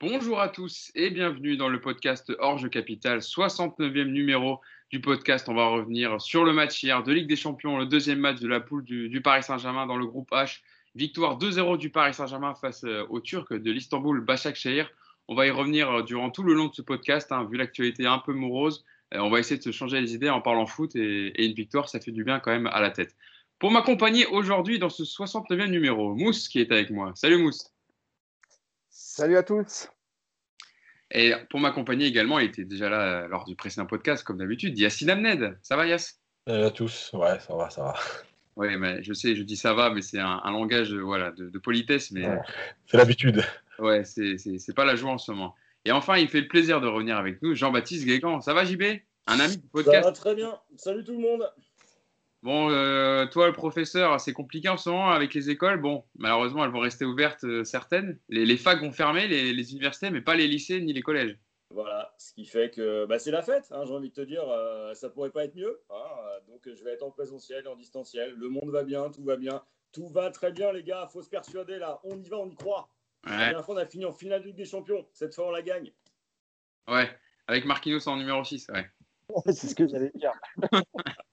Bonjour à tous et bienvenue dans le podcast Orge Capital, 69e numéro du podcast. On va revenir sur le match hier de Ligue des Champions, le deuxième match de la poule du, Paris Saint-Germain dans le groupe H. Victoire 2-0 du Paris Saint-Germain face euh, aux Turcs de l'Istanbul Başakşehir. On va y revenir euh, durant tout le long de ce podcast, hein, vu l'actualité un peu morose. Euh, on va essayer de se changer les idées en parlant foot et, une victoire, ça fait du bien quand même à la tête. Pour m'accompagner aujourd'hui dans ce 69e numéro, Mousse qui est avec moi. Salut Mousse. Salut à tous. Et pour m'accompagner également, il était déjà là lors du précédent podcast, comme d'habitude, Yassine Amned. Ça va, Yass Salut à tous. Ouais, ça va, ça va. Oui, mais je sais, je dis ça va, mais c'est un, langage voilà, de, politesse. Mais... c'est l'habitude. Ouais, c'est pas la joie en ce moment. Et enfin, il fait le plaisir de revenir avec nous, Jean-Baptiste Guégan. Ça va, JB Un ami du podcast Ça va très bien. Salut tout le monde. Bon, euh, toi, le professeur, c'est compliqué en ce moment avec les écoles. Bon, malheureusement, elles vont rester ouvertes euh, certaines. Les, facs vont fermer, les, universités, mais pas les lycées ni les collèges. Voilà, ce qui fait que bah, c'est la fête, hein, j'ai envie de te dire, ça euh, ça pourrait pas être mieux. Hein, donc je vais être en présentiel, en distanciel. Le monde va bien, tout va bien. Tout va très bien, les gars, faut se persuader là. On y va, on y croit. La dernière fois, on a fini en finale de Ligue des Champions. Cette fois, on la gagne. Ouais, avec Marquinhos en numéro 6, ouais. c'est ce que j'allais dire.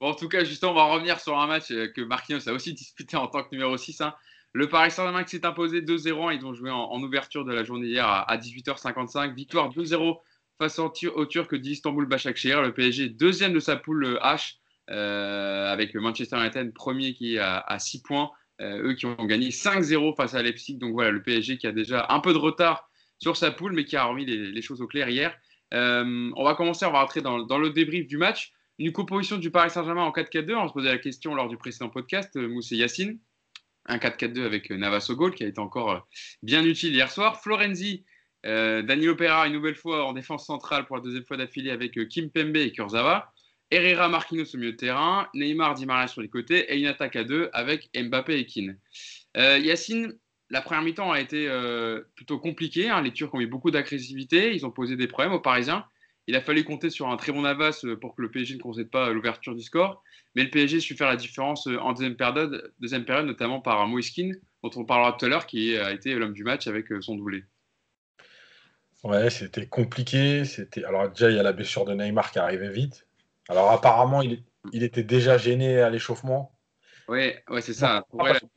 En tout cas, justement, on va revenir sur un match euh, que Marquinhos a aussi disputé en tant que numéro 6. Hein. Le Paris Saint-Germain qui s'est imposé 2-0. Ils ont joué en, ouverture de la journée hier à, 18h55. Victoire 2-0 face au, Turc d'Istanbul Başakşehir. Le PSG deuxième de sa poule euh, H euh, avec Manchester United premier qui est à, 6 points. eux qui ont gagné 5-0 face à Leipzig. Donc voilà, le PSG qui a déjà un peu de retard sur sa poule, mais qui a remis les, choses au clair hier. on va commencer, on va rentrer dans, dans le débrief du match. Une composition du Paris Saint-Germain en 4-4-2. On se posait la question lors du précédent podcast, euh, Moussé Yacine. Un 4-4-2 avec euh, Navas au goal qui a été encore euh, bien utile hier soir. Florenzi, Danilo Pereira une nouvelle fois en défense centrale pour la deuxième fois d'affilée avec Kim Pembe et Kurzawa. Herrera, Marquinhos au milieu de terrain. Neymar, Di Maria sur les côtés. Et une attaque à deux avec Mbappé et Keane. Yacine, la première mi-temps a été plutôt compliquée. Hein. Les Turcs ont eu beaucoup d'agressivité. Ils ont posé des problèmes aux Parisiens. Il a fallu compter sur un très bon Navas euh, pour que le PSG ne concède pas l'ouverture du score. Mais le PSG a su faire la différence euh, en deuxième période, deuxième période notamment par Moiskin, dont on parlera tout à l'heure, qui a été l'homme du match avec euh, son doublé. Ouais, c'était compliqué. C'était alors déjà il y a la blessure de Neymar qui arrivait vite. Alors apparemment il, il était déjà gêné à l'échauffement. Oui, ouais, c'est ça.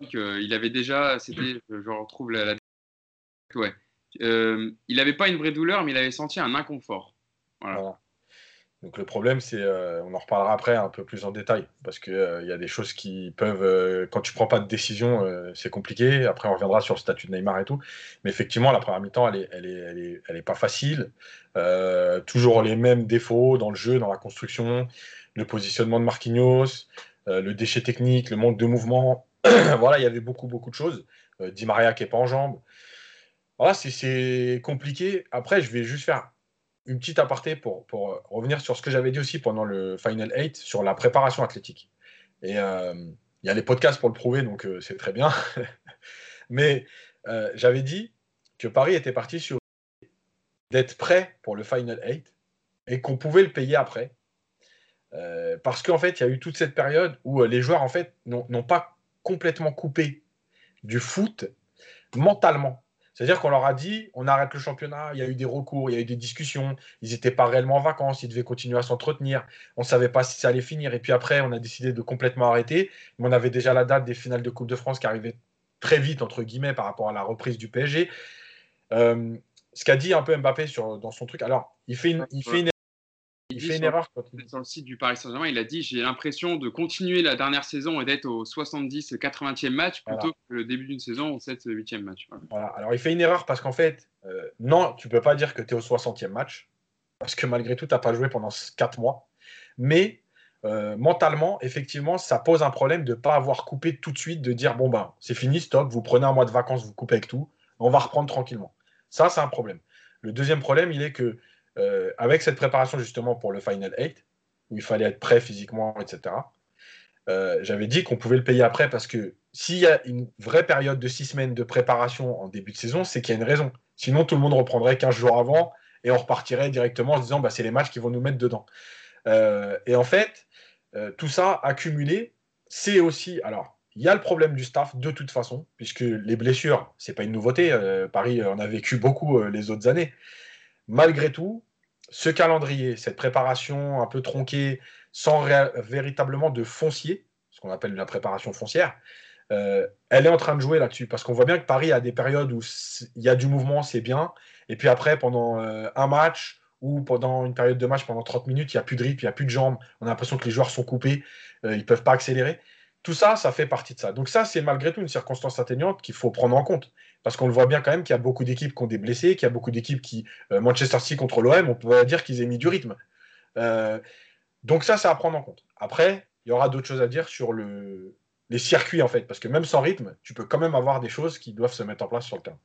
Il avait déjà, c'était, je retrouve la, ouais. il n'avait pas une vraie douleur, mais il avait senti un inconfort. Donc le problème, c'est, euh, on en reparlera après un peu plus en détail, parce qu'il euh, y a des choses qui peuvent, euh, quand tu prends pas de décision, c'est compliqué. Après, on reviendra sur le statut de Neymar et tout. Mais effectivement, la première mi-temps, elle est, elle est, elle est, elle est pas facile. toujours les mêmes défauts dans le jeu, dans la construction, le positionnement de Marquinhos, le déchet technique, le manque de mouvement. voilà, il y avait beaucoup, beaucoup de choses. Di Maria qui est pas en jambes. Voilà, c'est compliqué. Après, je vais juste faire une petite aparté pour, pour revenir sur ce que j'avais dit aussi pendant le Final 8 sur la préparation athlétique. Et euh, il y a les podcasts pour le prouver, donc euh, c'est très bien. Mais euh, j'avais dit que Paris était parti sur d'être prêt pour le Final 8 et qu'on pouvait le payer après. parce qu'en fait, il y a eu toute cette période où les joueurs en fait n'ont pas complètement coupé du foot mentalement. C'est-à-dire qu'on leur a dit, on arrête le championnat, il y a eu des recours, il y a eu des discussions, ils n'étaient pas réellement en vacances, ils devaient continuer à s'entretenir, on ne savait pas si ça allait finir. Et puis après, on a décidé de complètement arrêter. Mais on avait déjà la date des finales de Coupe de France qui arrivait très vite, entre guillemets, par rapport à la reprise du PSG. Euh, ce qu'a dit un peu Mbappé sur, dans son truc, alors, il fait une, il fait une il, fait une erreur. Sur le site du Paris Saint-Germain, il a dit J'ai l'impression de continuer la dernière saison et d'être au 70, 80e match plutôt que le début d'une saison au 7, 8e match. Voilà. Alors, il fait une erreur parce qu'en fait, euh, non, tu peux pas dire que tu es au 60e match parce que malgré tout, tu n'as pas joué pendant 4 mois. Mais euh, mentalement, effectivement, ça pose un problème de ne pas avoir coupé tout de suite, de dire Bon, ben, c'est fini, stop, vous prenez un mois de vacances, vous coupez avec tout, on va reprendre tranquillement. Ça, c'est un problème. Le deuxième problème, il est que euh, avec cette préparation justement pour le Final 8, où il fallait être prêt physiquement, etc., euh, j'avais dit qu'on pouvait le payer après parce que s'il y a une vraie période de six semaines de préparation en début de saison, c'est qu'il y a une raison. Sinon, tout le monde reprendrait 15 jours avant et on repartirait directement en se disant bah, c'est les matchs qui vont nous mettre dedans. Euh, et en fait, tout ça accumulé, c'est aussi. Alors, il y a le problème du staff de toute façon, puisque les blessures, c'est pas une nouveauté. Paris en a vécu beaucoup les autres années. Malgré tout, ce calendrier, cette préparation un peu tronquée, sans véritablement de foncier, ce qu'on appelle la préparation foncière, euh, elle est en train de jouer là-dessus. Parce qu'on voit bien que Paris a des périodes où il y a du mouvement, c'est bien. Et puis après, pendant un match ou pendant une période de match, pendant 30 minutes, il n'y a plus de rythme, il n'y a plus de jambes, on a l'impression que les joueurs sont coupés, ils ne peuvent pas accélérer. Tout ça, ça fait partie de ça. Donc ça, c'est malgré tout une circonstance atténuante qu'il faut prendre en compte. Parce qu'on le voit bien quand même qu'il y a beaucoup d'équipes qui ont des blessés, qu'il y a beaucoup d'équipes qui... Euh, Manchester City contre l'OM, on peut dire qu'ils aient mis du rythme. Euh, donc ça, c'est à prendre en compte. Après, il y aura d'autres choses à dire sur le, les circuits, en fait. Parce que même sans rythme, tu peux quand même avoir des choses qui doivent se mettre en place sur le terrain.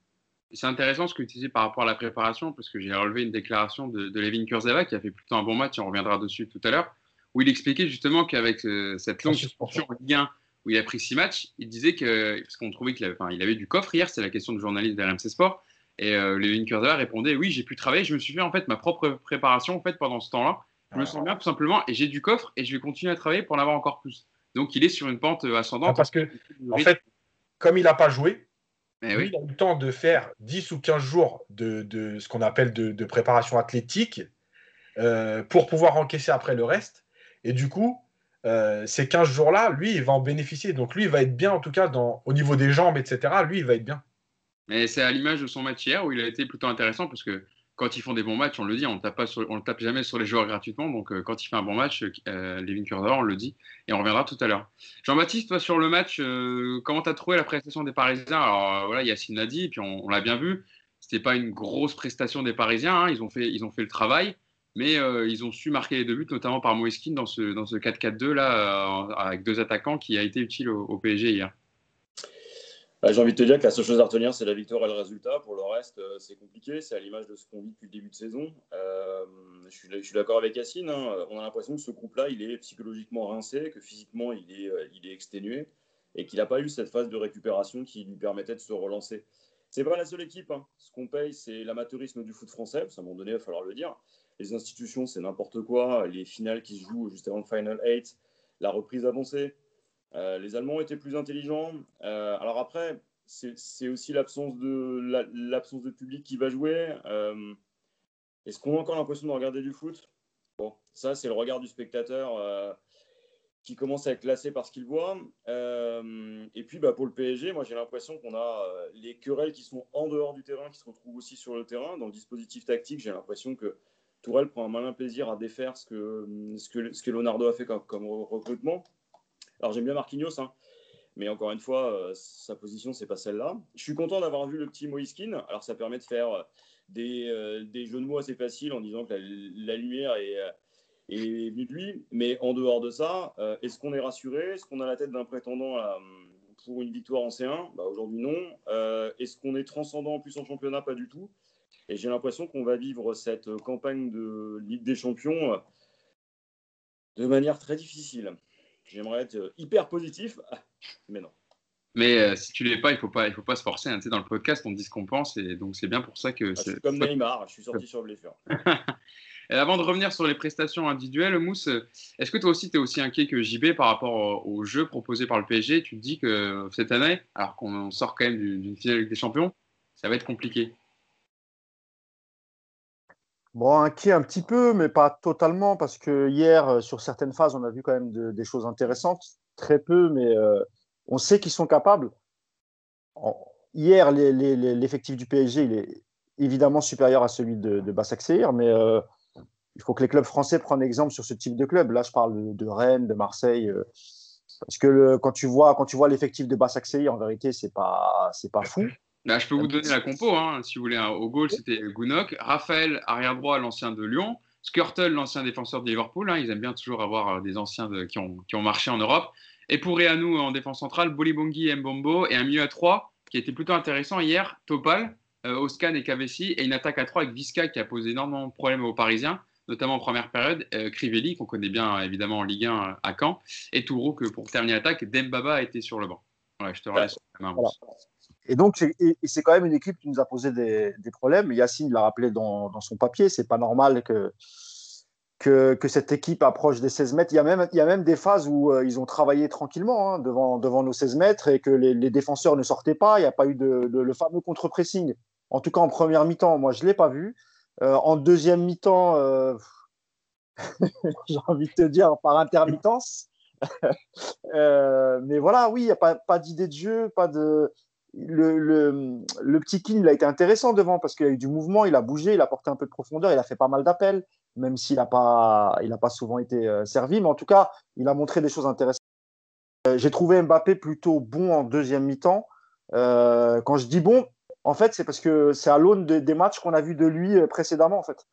C'est intéressant ce que tu disais par rapport à la préparation, parce que j'ai relevé une déclaration de, de Levin Kurzava qui a fait plutôt un bon match, et on reviendra dessus tout à l'heure, où il expliquait justement qu'avec euh, cette longue suspension en Ligue 1, où il a pris six matchs, il disait que, parce qu'on trouvait qu'il avait, il avait du coffre hier, c'est la question de journaliste d'RMC Sport, et euh, Levin Kurzava répondait Oui, j'ai pu travailler, je me suis fait en fait ma propre préparation en fait, pendant ce temps-là. Je me sens bien tout simplement, et j'ai du coffre, et je vais continuer à travailler pour en avoir encore plus. Donc il est sur une pente euh, ascendante. Ah, parce que, en fait, comme il n'a pas joué, eh il a eu le temps de faire 10 ou 15 jours de, de ce qu'on appelle de, de, préparation athlétique euh, pour pouvoir encaisser après le reste. Et du coup, euh, ces 15 jours-là, lui, il va en bénéficier. Donc lui, il va être bien, en tout cas, au niveau des jambes, etc. Lui, il va être bien. Mais c'est à l'image de son match hier où il a été plutôt intéressant parce que quand ils font des bons matchs, on le dit, on ne tape jamais sur les joueurs gratuitement. Donc euh, quand il fait un bon match, euh, Levin on le dit. Et on reviendra tout à l'heure. Jean-Baptiste, toi, sur le match, euh, comment tu as trouvé la prestation des Parisiens? Alors voilà, Yacine l'a dit, et puis on, l'a bien vu. C'était pas une grosse prestation des Parisiens. Hein. Ils, ont fait, ils ont fait le travail mais euh, ils ont su marquer les deux buts, notamment par Moiskin dans ce, dans ce 4-4-2 là, euh, avec deux attaquants qui a été utile au, PSG hier. Bah, j'ai envie de te dire que la seule chose à retenir, c'est la victoire et le résultat. Pour le reste, euh, c'est compliqué. C'est à l'image de ce qu'on vit depuis le début de saison. je suis, je suis d'accord avec Yacine. Hein. On a l'impression que ce groupe-là, il est psychologiquement rincé, que physiquement, il est, il est exténué et qu'il n'a pas eu cette phase de récupération qui lui permettait de se relancer. C'est pas la seule équipe. Hein. Ce qu'on paye, c'est l'amateurisme du foot français. À un moment donné, il va falloir le dire les institutions, c'est n'importe quoi. Les finales qui se jouent juste avant le Final 8, la reprise avancée. Euh, les Allemands étaient plus intelligents. Euh, alors après, c'est aussi l'absence de, l'absence de public qui va jouer. Euh, est-ce qu'on a encore l'impression de regarder du foot? Bon, ça, c'est le regard du spectateur qui commence à être classé par ce qu'il voit. et puis, bah, pour le PSG, moi, j'ai l'impression qu'on a les querelles qui sont en dehors du terrain, qui se retrouvent aussi sur le terrain. Dans le dispositif tactique, j'ai l'impression que Tourelle prend un malin plaisir à défaire ce que, Leonardo a fait comme, recrutement. Alors j'aime bien Marquinhos, hein, mais encore une fois, euh, sa position, c'est pas celle-là. Je suis content d'avoir vu le petit Moiskin. Alors ça permet de faire des, euh, des, jeux de mots assez faciles en disant que la, lumière est, est, venue de lui. Mais en dehors de ça, euh, est-ce qu'on est rassuré? Est-ce qu'on a la tête d'un prétendant pour une victoire en C1 bah, Aujourd'hui, non. est-ce qu'on est transcendant en plus en championnat? Pas du tout. Et j'ai l'impression qu'on va vivre cette campagne de Ligue des Champions euh, de manière très difficile. J'aimerais être hyper positif, mais non. Mais euh, si tu l'es pas, il faut pas, il faut pas se forcer. Hein. Tu sais, dans le podcast, on dit ce qu'on pense, et donc c'est bien pour ça que. Ah, c'est comme Neymar, je suis sorti sur blessure. et avant de revenir sur les prestations individuelles, Mousse, est-ce que toi aussi, tu es aussi inquiet que JB par rapport au, jeu proposé par le PSG Tu te dis que cette année, alors qu'on sort quand même d'une finale des Champions, ça va être compliqué Bon, inquiet un petit peu, mais pas totalement, parce que hier, euh, sur certaines phases, on a vu quand même des choses intéressantes. Très peu, mais euh, on sait qu'ils sont capables. hier, l'effectif du PSG, il est évidemment supérieur à celui de, de Bassac mais euh, il faut que les clubs français prennent exemple sur ce type de club. Là, je parle de, Rennes, de Marseille. parce que quand tu vois, l'effectif de Bassac en vérité, c'est pas, c'est pas fou. Bah, je peux vous donner la compo, hein, si vous voulez. Hein. Au goal, c'était Gounok. Raphaël, arrière-droit, l'ancien de Lyon. Skirtle, l'ancien défenseur de Liverpool. Hein. ils aiment bien toujours avoir euh, des anciens qui, ont, qui, ont, marché en Europe. Et pour Réanou en défense centrale, Bolibongi, Mbombo. Et un milieu à 3 qui était plutôt intéressant hier, Topal, euh, Oscan et Cavessi. Et une attaque à 3 avec Visca qui a posé énormément de problèmes aux Parisiens, notamment en première période. Euh, Crivelli, qu'on connaît bien évidemment en Ligue 1 à Caen. Et Tourou, que pour terminer l'attaque, Dembaba a été sur le banc. Voilà, je te relaisse la main. Et donc, c'est quand même une équipe qui nous a posé des, problèmes. Yacine l'a rappelé dans, son papier. C'est pas normal que cette équipe approche des 16 mètres. Il y a même, des phases où euh, ils ont travaillé tranquillement hein, devant, nos 16 mètres et que les, défenseurs ne sortaient pas. Il n'y a pas eu le fameux contre-pressing. En tout cas, en première mi-temps, moi, je ne l'ai pas vu. Euh, en deuxième mi-temps, euh, j'ai envie de te dire par intermittence. mais voilà, oui, il n'y a pas, pas d'idée de jeu, pas de. Le, petit King, il a été intéressant devant parce qu'il a eu du mouvement, il a bougé, il a porté un peu de profondeur, il a fait pas mal d'appels même s'il n'a pas, pas souvent été euh, servi. Mais en tout cas, il a montré des choses intéressantes. Euh, j'ai trouvé Mbappé plutôt bon en deuxième mi-temps. Euh, quand je dis bon, en fait, c'est parce que c'est à l'aune des matchs qu'on a vus de lui précédemment, en fait.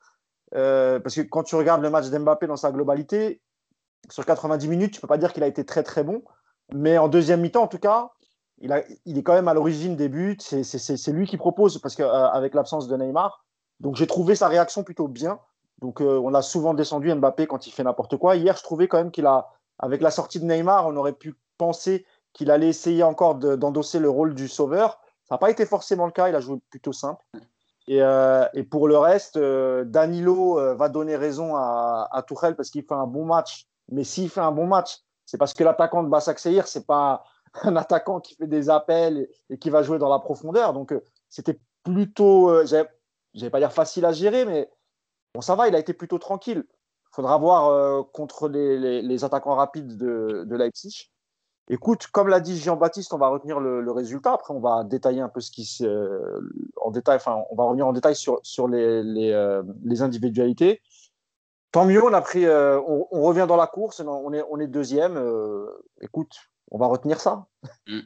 parce que quand tu regardes le match d'Mbappé dans sa globalité, sur 90 minutes, tu peux pas dire qu'il a été très très bon. Mais en deuxième mi-temps, en tout cas, il, est quand même à l'origine des buts. C'est lui qui propose, parce qu'avec l'absence de Neymar. Donc j'ai trouvé sa réaction plutôt bien. Donc, euh, on a souvent descendu Mbappé quand il fait n'importe quoi. Hier, je trouvais quand même qu'il a, avec la sortie de Neymar, on aurait pu penser qu'il allait essayer encore d'endosser le rôle du sauveur. Ça n'a pas été forcément le cas. Il a joué plutôt simple. Et, euh, pour le reste, euh, Danilo va donner raison à, à Tourelle parce qu'il fait un bon match. Mais s'il fait un bon match, c'est parce que l'attaquant de Bassak Sehir, c'est pas un attaquant qui fait des appels et, qui va jouer dans la profondeur. Donc, c'était plutôt, je vais pas dire facile à gérer, mais Bon, ça va, il a été plutôt tranquille. Il faudra voir euh, contre les, attaquants rapides de, Leipzig. Écoute, comme l'a dit Jean-Baptiste, on va retenir le, résultat. Après, on va détailler un peu ce qui. Euh, en détail, enfin, on va revenir en détail sur, sur les, euh, individualités. Tant mieux, on a pris, on, revient dans la course, on est deuxième. écoute, on va retenir ça. Mm.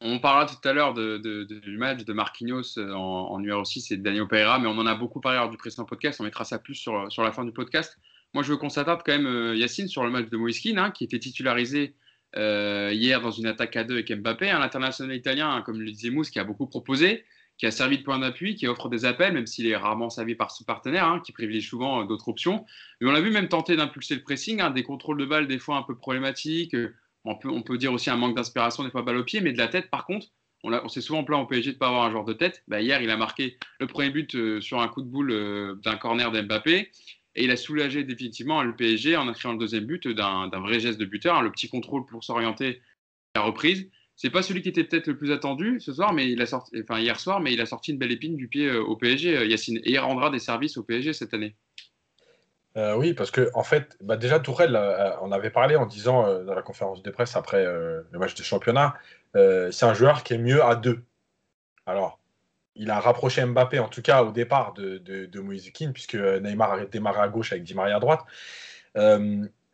On parlera tout à l'heure du match de Marquinhos euh, en, numéro 6 et de Daniel Pereira, mais on en a beaucoup parlé lors du précédent podcast. On mettra ça plus sur, sur la fin du podcast. Moi, je veux qu'on s'attarde quand même, euh, Yacine, sur le match de Moïskine, hein, qui était titularisé euh, hier dans une attaque à deux avec Mbappé, un international italien, hein, comme le disait Mousse, qui a beaucoup proposé, qui a servi de point d'appui, qui offre des appels, même s'il est rarement servi par son partenaire, hein, qui privilégie souvent d'autres options. Mais on l'a vu même tenter d'impulser le pressing, des contrôles de balles des fois un peu problématiques on peut, dire aussi un manque d'inspiration, des fois balle au pied, mais de la tête, par contre, on, s'est souvent plaint au PSG de ne pas avoir un joueur de tête. Bah, hier, il a marqué le premier but euh, sur un coup de boule euh, d'un corner d'Mbappé. Et il a soulagé définitivement le PSG en inscrivant le deuxième but d'un vrai geste de buteur, hein, le petit contrôle pour s'orienter à la reprise. C'est pas celui qui était peut-être le plus attendu ce soir, mais il a sorti, enfin hier soir, mais il a sorti une belle épine du pied euh, au PSG, Yacine. Et il rendra des services au PSG cette année. Euh, oui, parce que en fait, bah, déjà Tourelle, euh, on avait parlé en disant euh, dans la conférence de presse après le match de championnat, c'est un joueur qui est mieux à deux. Alors, il a rapproché Mbappé, en tout cas au départ de, Moïse puisque Neymar a démarré à gauche avec Di Maria à droite.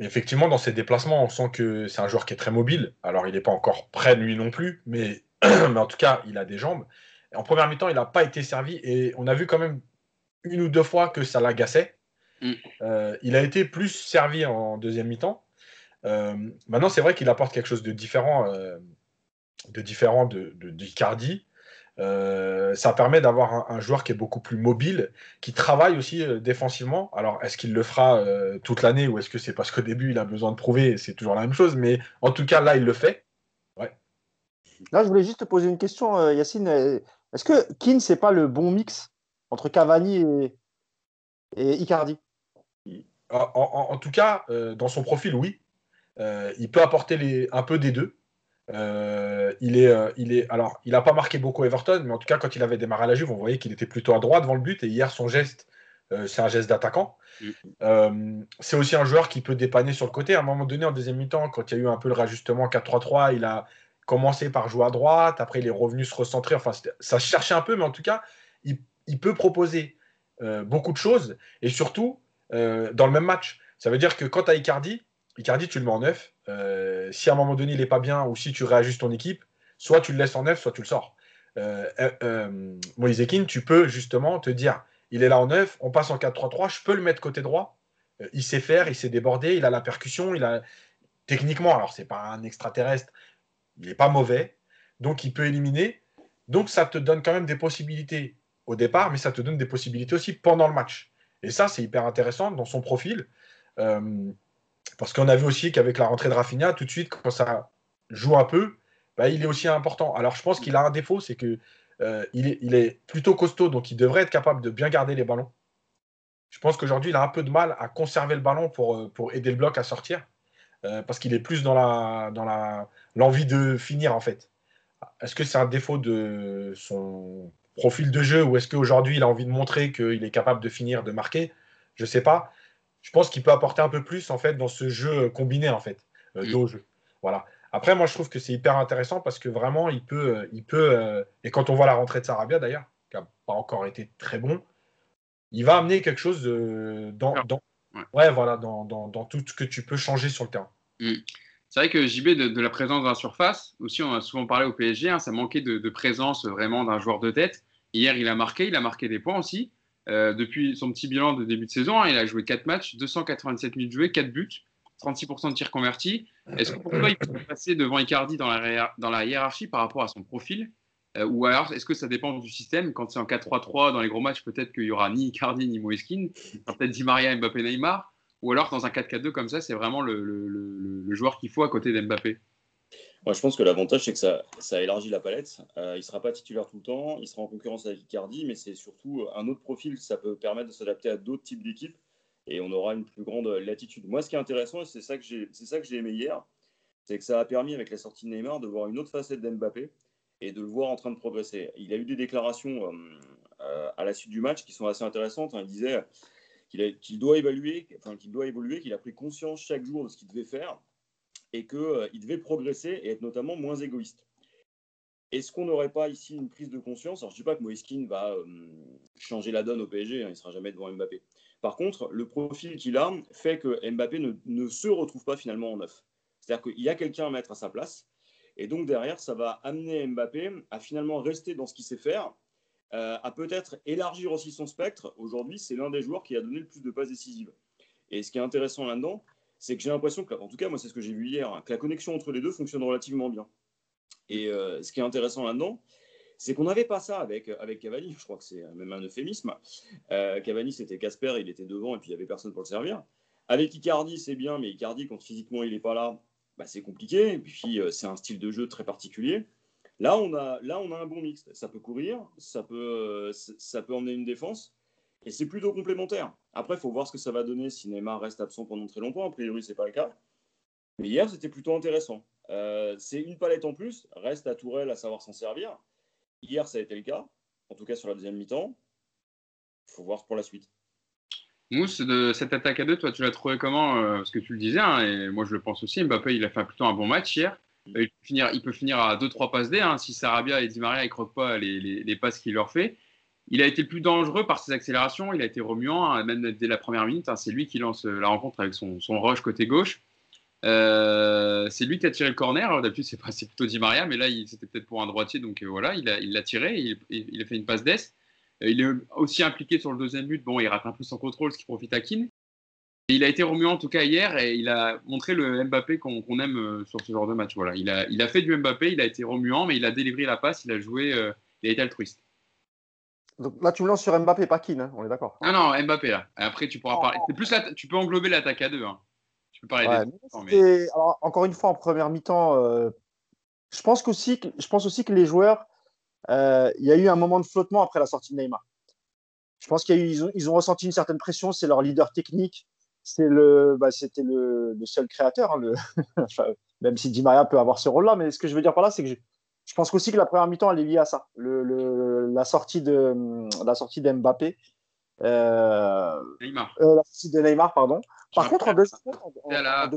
effectivement, dans ses déplacements, on sent que c'est un joueur qui est très mobile. Alors, il n'est pas encore prêt, lui non plus, mais, mais en tout cas, il a des jambes. En première mi-temps, il n'a pas été servi et on a vu quand même une ou deux fois que ça l'agaçait. Mm. Euh, il a été plus servi en deuxième mi-temps. Euh, maintenant, c'est vrai qu'il apporte quelque chose de différent, euh, de différent de, d'Icardi. ça permet d'avoir un, joueur qui est beaucoup plus mobile, qui travaille aussi défensivement. Alors, est-ce qu'il le fera toute l'année ou est-ce que c'est parce qu'au début il a besoin de prouver C'est toujours la même chose, mais en tout cas là, il le fait. Ouais. Là, je voulais juste te poser une question, Yacine. Est-ce que Keane, c'est pas le bon mix entre Cavani et, et Icardi? En, tout cas, euh, dans son profil, oui. Euh, il peut apporter les, un peu des deux. Euh, il est, il est, alors, il n'a pas marqué beaucoup Everton, mais en tout cas, quand il avait démarré à la Juve, on voyait qu'il était plutôt à droite devant le but. Et hier, son geste, c'est un geste d'attaquant. Mm. c'est aussi un joueur qui peut dépanner sur le côté. À un moment donné, en deuxième mi-temps, quand il y a eu un peu le rajustement 4-3-3, il a commencé par jouer à droite. Après, il est revenu se recentrer. Enfin, ça cherchait un peu, mais en tout cas, il, il peut proposer beaucoup de choses. Et surtout, euh, dans le même match. Ça veut dire que quand tu as Icardi, Icardi, tu le mets en neuf. Euh, si à un moment donné, il n'est pas bien ou si tu réajustes ton équipe, soit tu le laisses en neuf, soit tu le sors. Euh, Moïse Ekin, tu peux justement te dire il est là en neuf, on passe en 4-3-3, je peux le mettre côté droit. il sait faire, il sait déborder, il a la percussion, il a techniquement, alors c'est pas un extraterrestre, il n'est pas mauvais, donc il peut éliminer. Donc ça te donne quand même des possibilités au départ, mais ça te donne des possibilités aussi pendant le match. Et ça, c'est hyper intéressant dans son profil. Euh, parce qu'on a vu aussi qu'avec la rentrée de Rafinha, tout de suite, quand ça joue un peu, bah, il est aussi important. Alors, je pense qu'il a un défaut, c'est que euh, il, est, plutôt costaud, donc il devrait être capable de bien garder les ballons. Je pense qu'aujourd'hui, il a un peu de mal à conserver le ballon pour, pour aider le bloc à sortir. parce qu'il est plus dans la dans la l'envie de finir en fait. Est-ce que c'est un défaut de son profil de jeu ou est-ce qu'aujourd'hui il a envie de montrer qu'il est capable de finir, de marquer Je ne sais pas. Je pense qu'il peut apporter un peu plus en fait dans ce jeu combiné en fait, euh, mm. jeu. Voilà. Après, moi je trouve que c'est hyper intéressant parce que vraiment il peut, euh, il peut euh, et quand on voit la rentrée de Sarabia d'ailleurs, qui n'a pas encore été très bon, il va amener quelque chose dans, ouais. voilà, dans, tout ce que tu peux changer sur le terrain. Mm. C'est vrai que JB, de, la présence dans la surface, aussi on a souvent parlé au PSG, hein, ça manquait de, présence vraiment d'un joueur de tête. Hier, il a marqué, il a marqué des points aussi. Euh, depuis son petit bilan de début de saison, hein, il a joué 4 matchs, 287 minutes jouées, 4 buts, 36% de tirs convertis. Est-ce que pour toi, il peut passer devant Icardi dans la, dans la hiérarchie par rapport à son profil? Euh, Ou alors, est-ce que ça dépend du système? Quand c'est en 4-3-3, dans les gros matchs, peut-être qu'il n'y aura ni Icardi ni Moeskin. Peut-être Di Maria, Mbappé, Neymar. Ou alors, dans un 4-4-2 comme ça, c'est vraiment le, joueur qu'il faut à côté d'Mbappé Moi, je pense que l'avantage, c'est que ça, ça, élargit la palette. Euh, il ne sera pas titulaire tout le temps, il sera en concurrence avec Icardi, mais c'est surtout un autre profil. Ça peut permettre de s'adapter à d'autres types d'équipes et on aura une plus grande latitude. Moi, ce qui est intéressant, et c'est ça que j'ai aimé hier, c'est que ça a permis, avec la sortie de Neymar, de voir une autre facette d'Mbappé et de le voir en train de progresser. Il a eu des déclarations euh, euh, à la suite du match qui sont assez intéressantes. Il disait qu'il doit évaluer, enfin, qu'il doit évoluer, qu'il a pris conscience chaque jour de ce qu'il devait faire et qu'il euh, devait progresser et être notamment moins égoïste. Est-ce qu'on n'aurait pas ici une prise de conscience? Alors, je ne dis pas que Moeskin va euh, changer la donne au PSG, hein, il ne sera jamais devant Mbappé. Par contre, le profil qu'il a fait que Mbappé ne, ne se retrouve pas finalement en neuf. C'est-à-dire qu'il y a quelqu'un à mettre à sa place. Et donc, derrière, ça va amener Mbappé à finalement rester dans ce qu'il sait faire euh, à peut-être élargir aussi son spectre. Aujourd'hui, c'est l'un des joueurs qui a donné le plus de passes décisives. Et ce qui est intéressant là-dedans, c'est que j'ai l'impression en tout cas, moi, c'est ce que j'ai vu hier, hein, que la connexion entre les deux fonctionne relativement bien. Et euh, ce qui est intéressant là-dedans, c'est qu'on n'avait pas ça avec, avec Cavani. Je crois que c'est même un euphémisme. Euh, Cavani, c'était Casper, il était devant et puis il n'y avait personne pour le servir. Avec Icardi, c'est bien, mais Icardi, quand physiquement il n'est pas là, bah, c'est compliqué. Et puis, c'est un style de jeu très particulier. Là, on a, là, on a un bon mix. Ça peut courir, ça peut, euh, ça peut emmener une défense, et c'est plutôt complémentaire. Après, il faut voir ce que ça va donner si Neymar reste absent pendant très longtemps. A priori, c'est pas le cas. Mais hier, c'était plutôt intéressant. Euh, c'est une palette en plus. Reste à Tourelle à savoir s'en servir. Hier, ça a été le cas. En tout cas, sur la deuxième mi-temps. Il faut voir pour la suite. Mousse, cette attaque à deux, toi, tu l'as trouvé comment euh, Parce que tu le disais, hein, et moi je le pense aussi, Mbappé, il a fait plutôt un bon match hier. Il peut finir, à 2-3 passes D hein, si Sarabia et Di Maria ne croquent pas les, passes qu'il leur fait. Il a été le plus dangereux par ses accélérations, il a été remuant, hein, même dès la première minute. Hein, c'est lui qui lance la rencontre avec son, son rush côté gauche. Euh, c'est lui qui a tiré le corner. D'habitude, c'est, plutôt Di Maria, mais là, c'était peut-être pour un droitier. Donc euh, voilà, il, l'a tiré, il, a fait une passe. Euh, il est aussi impliqué sur le deuxième but. Bon, il rate un peu son contrôle, ce qui profite à Keane il a été remuant en tout cas hier et il a montré le Mbappé qu'on aime euh, sur ce genre de match. Voilà, il a, il a fait du Mbappé, il a été remuant, mais il a délivré la passe, il a joué, euh, il a été altruiste. Donc là, tu me lances sur Mbappé, pas Keane, hein, on est d'accord. Ah non, Mbappé là. Après, tu pourras parler. C'est plus tu peux englober l'attaque à deux. Hein. Tu peux parler Alors, encore une fois, en première mi-temps, euh, je pense aussi, que, je pense aussi que les joueurs, il y a eu un moment de flottement après la sortie de Neymar. Je pense qu'ils ont, ils ont ressenti une certaine pression. C'est leur leader technique c'est le, bah, c'était le, le, seul créateur, hein, le même si Di Maria peut avoir ce rôle-là. Mais ce que je veux dire par là, c'est que je, je pense aussi que la première mi-temps, elle est liée à ça, le, le, la sortie de la sortie d'Mbappé, euh, Neymar. Euh, la sortie de Neymar, pardon. Par contre, en deuxième, à, la,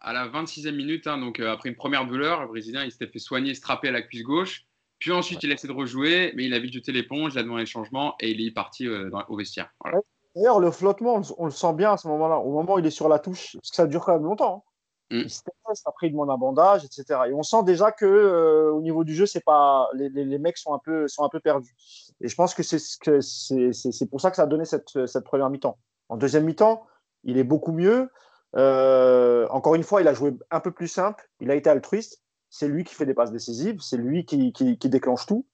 à la 26e minute, hein, donc euh, après une première douleur, le Brésilien il s'était fait soigner, strapper à la cuisse gauche. Puis ensuite, il a essayé de rejouer, mais il a vite jeté l'éponge, il a demandé les changements et il est parti dans, au vestiaire. Voilà. D'ailleurs, le flottement, on, le sent bien à ce moment-là, au moment où il est sur la touche, parce que ça dure quand même longtemps. Hein. Mm. Il se après il demande un bandage, etc. Et on sent déjà que euh, au niveau du jeu, c'est pas les, les, mecs sont un peu sont un peu perdus. Et je pense que c'est ce c'est pour ça que ça a donné cette, cette première mi-temps. En deuxième mi-temps, il est beaucoup mieux. Euh, encore une fois, il a joué un peu plus simple. Il a été altruiste. C'est lui qui fait des passes décisives. C'est lui qui, qui, qui, déclenche tout.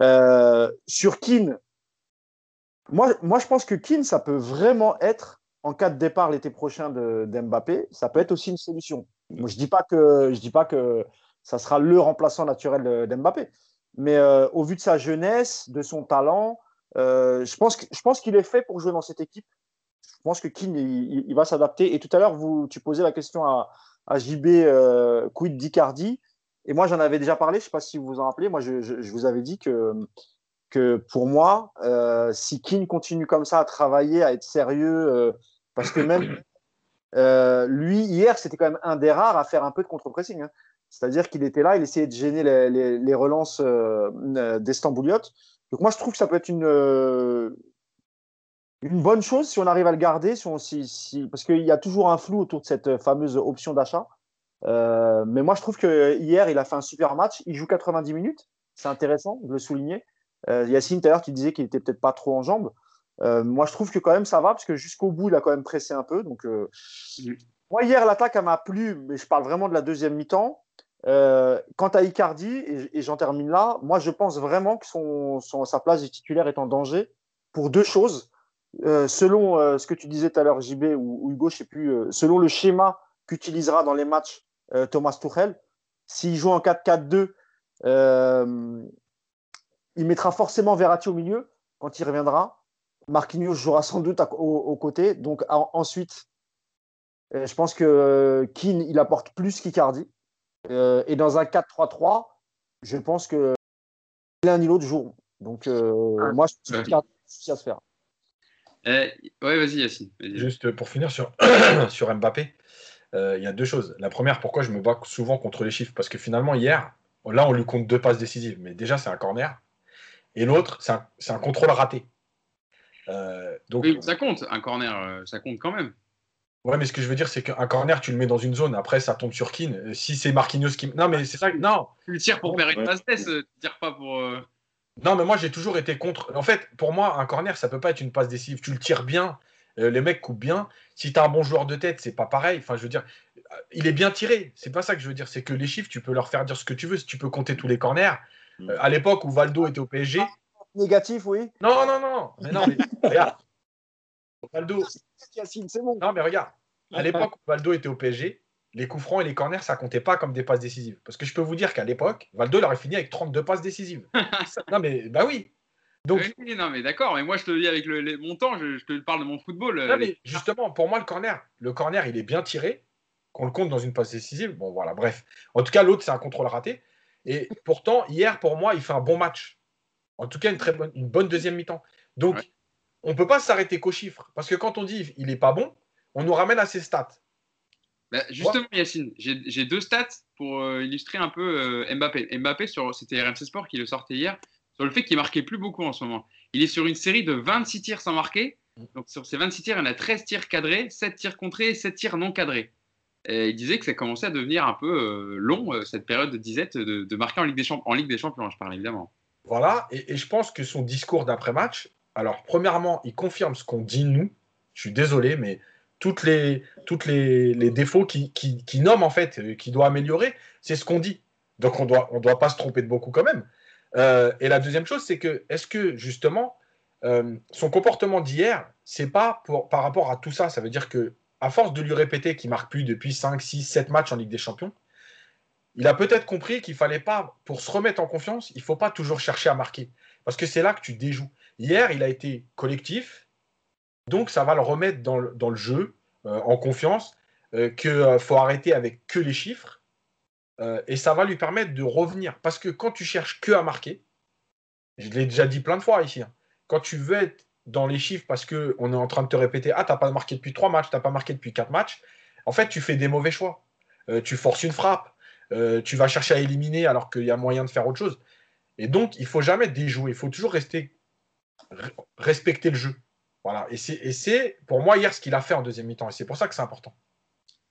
Euh, sur Keane, moi, moi, je pense que Keane, ça peut vraiment être, en cas de départ l'été prochain d'Mbappé, ça peut être aussi une solution. Moi, je ne dis, pas que, je dis pas que ça sera le remplaçant naturel d'Mbappé. Mais euh, au vu de sa jeunesse, de son talent, euh, je pense qu'il est fait pour jouer dans cette équipe pense que Keane, il, va s'adapter. Et tout à l'heure, tu posais la question à, JB euh, quid d'Icardi. Et moi, j'en avais déjà parlé, je ne sais pas si vous vous en rappelez. Moi, je, vous avais dit que, que pour moi, euh, si Keane continue comme ça à travailler, à être sérieux, euh, parce que même euh, lui, hier, c'était quand même un des rares à faire un peu de contre-pressing. Hein. C'est-à-dire qu'il était là, il essayait de gêner les, les, relances d'Estambouliote. Donc moi, je trouve que ça peut être une, une bonne chose si on arrive à le garder, si on, si, parce qu'il y a toujours un flou autour de cette fameuse option d'achat. Mais moi, je trouve que hier, il a fait un super match. Il joue 90 minutes. C'est intéressant de le souligner. Euh, Yacine, tout à l'heure, tu disais qu'il était peut-être pas trop en jambes. Euh, moi, je trouve que quand même ça va parce que jusqu'au bout, il a quand même pressé un peu. Donc, moi, hier, l'attaque, m'a plu, mais je parle vraiment de la deuxième mi-temps. quant à Icardi, et, j'en termine là, moi, je pense vraiment que son, sa place de titulaire est en danger pour deux choses. Euh, selon euh, ce que tu disais tout à l'heure, JB ou, Hugo, je sais plus, euh, selon le schéma qu'utilisera dans les matchs Thomas Tuchel, s'il joue en 4-4-2, il mettra forcément Verratti au milieu quand il reviendra. Marquinhos jouera sans doute au, côté. Donc ensuite, je pense que Keane, il apporte plus qu'Icardi. et dans un 4-3-3, je pense que l'un ni l'autre joueront. Donc ah. moi, je pense a à se faire. Eh, ouais, vas-y, Yacine. Juste pour finir sur, sur Mbappé, euh, il y a deux choses. La première, pourquoi je me bats souvent contre les chiffres? Parce que finalement, hier, là, on lui compte deux passes décisives, mais déjà, c'est un corner. Et l'autre, c'est un, contrôle raté. Euh, donc, oui, ça compte, un corner, euh, ça compte quand même. Ouais, mais ce que je veux dire, c'est qu'un corner, tu le mets dans une zone, après, ça tombe sur Keane. Si c'est Marquinhos qui. Non, mais c'est ça. Non. Tu le tires pour faire une passe tu ne tires pas pour. Non, mais moi, j'ai toujours été contre. En fait, pour moi, un corner, ça peut pas être une passe décisive. Tu le tires bien, euh, les mecs coupent bien. Si tu as un bon joueur de tête, c'est pas pareil. Enfin, je veux dire, euh, il est bien tiré. C'est pas ça que je veux dire. C'est que les chiffres, tu peux leur faire dire ce que tu veux. Si tu peux compter tous les corners. Euh, à l'époque où Valdo était au PSG. Négatif, oui. Non, non, non. Mais non, mais regarde. Valdo. c'est bon. Non, mais regarde. À l'époque où Valdo était au PSG, les coups francs et les corners, ça comptait pas comme des passes décisives. Parce que je peux vous dire qu'à l'époque, Valdo il aurait fini avec 32 passes décisives. non, mais bah oui. Donc, oui, non, mais d'accord, mais moi je te dis avec le, mon temps, je, te parle de mon football. Non, mais justement, pour moi, le corner, le corner, il est bien tiré, qu'on le compte dans une passe décisive. Bon, voilà, bref. En tout cas, l'autre, c'est un contrôle raté. Et pourtant, hier, pour moi, il fait un bon match. En tout cas, une, très bonne, une bonne deuxième mi-temps. Donc, on ne peut pas s'arrêter qu'aux chiffres. Parce que quand on dit il n'est pas bon, on nous ramène à ses stats. Bah, justement, Yacine, j'ai deux stats pour euh, illustrer un peu euh, Mbappé. Mbappé, c'était RMC Sport qui le sortait hier, sur le fait qu'il marquait plus beaucoup en ce moment. Il est sur une série de 26 tirs sans marquer. Donc sur ces 26 tirs, il y en a 13 tirs cadrés, 7 tirs contrés et 7 tirs non cadrés. Et il disait que ça commençait à devenir un peu euh, long, cette période de disette, de, marquer en Ligue, des en Ligue des Champions, je parle évidemment. Voilà, et, je pense que son discours d'après-match, alors premièrement, il confirme ce qu'on dit nous. Je suis désolé, mais toutes les, défauts qui, qui, nomment en fait, euh, qui doit améliorer, c'est ce qu'on dit. Donc on on doit pas se tromper de beaucoup quand même. Euh, et la deuxième chose, c'est que est-ce que justement euh, son comportement d'hier, c'est pas par rapport à tout ça, ça veut dire que à force de lui répéter qu'il marque plus depuis 5, 6, 7 matchs en Ligue des Champions, il a peut-être compris qu'il fallait pas, pour se remettre en confiance, il faut pas toujours chercher à marquer. Parce que c'est là que tu déjoues. Hier, il a été collectif, donc, ça va le remettre dans le, jeu, euh, en confiance, euh, qu'il euh, faut arrêter avec que les chiffres. et ça va lui permettre de revenir. Parce que quand tu cherches que à marquer, je l'ai déjà dit plein de fois ici, hein, quand tu veux être dans les chiffres parce qu'on est en train de te répéter Ah, t'as pas marqué depuis trois matchs, t'as pas marqué depuis quatre matchs, en fait, tu fais des mauvais choix. tu forces une frappe, tu vas chercher à éliminer alors qu'il y a moyen de faire autre chose. Et donc, il faut jamais déjouer, il faut toujours rester respecter le jeu. Voilà. Et c'est pour moi hier ce qu'il a fait en deuxième mi-temps. Et c'est pour ça que c'est important.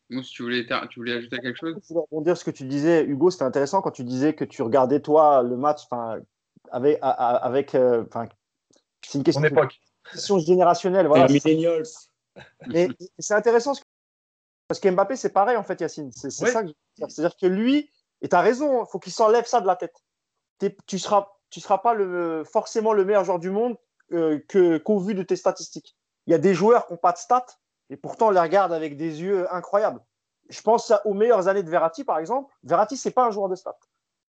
Mousse, tu voulais, tu voulais ajouter quelque chose? Je voulais rebondir ce que tu disais, Hugo. C'était intéressant quand tu disais que tu regardais, toi, le match avec. avec euh, c'est une question, époque. question générationnelle. Voilà. Mais c'est intéressant parce que Mbappé, c'est pareil en fait, Yacine. C'est ça que je veux dire. C'est-à-dire que lui, et tu as raison, il hein, faut qu'il s'enlève ça de la tête. Tu ne seras, tu seras pas le, forcément le meilleur joueur du monde euh, qu'au vu de tes statistiques. Il y a des joueurs qui n'ont pas de stats et pourtant on les regarde avec des yeux incroyables. Je pense aux meilleures années de Verratti, par exemple. Verratti, c'est pas un joueur de stats.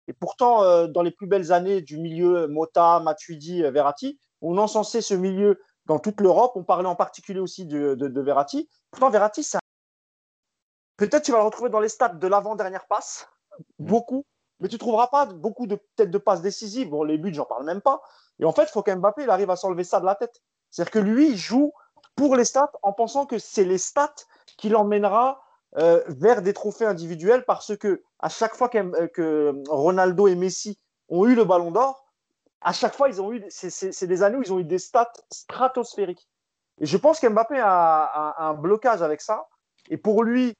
Et pourtant, euh, dans les plus belles années du milieu Mota, Matuidi, euh, Verratti, on encensait ce milieu dans toute l'Europe. On parlait en particulier aussi de, de, Verratti. Pourtant, Verratti, ça... peut-être tu vas le retrouver dans les stats de l'avant-dernière passe, mm. beaucoup, mais tu ne trouveras pas beaucoup de peut de passes décisives. Bon, les buts, j'en parle même pas. Et en fait, il faut qu'Mbappé il arrive à s'enlever ça de la tête. C'est-à-dire que lui, il joue pour les stats en pensant que c'est les stats qui l'emmènera euh, vers des trophées individuels parce que à chaque fois euh, que Ronaldo et Messi ont eu le ballon d'or, à chaque fois, ils ont eu, c'est des années où ils ont eu des stats stratosphériques. Et je pense qu'Mbappé a, un blocage avec ça. Et pour lui,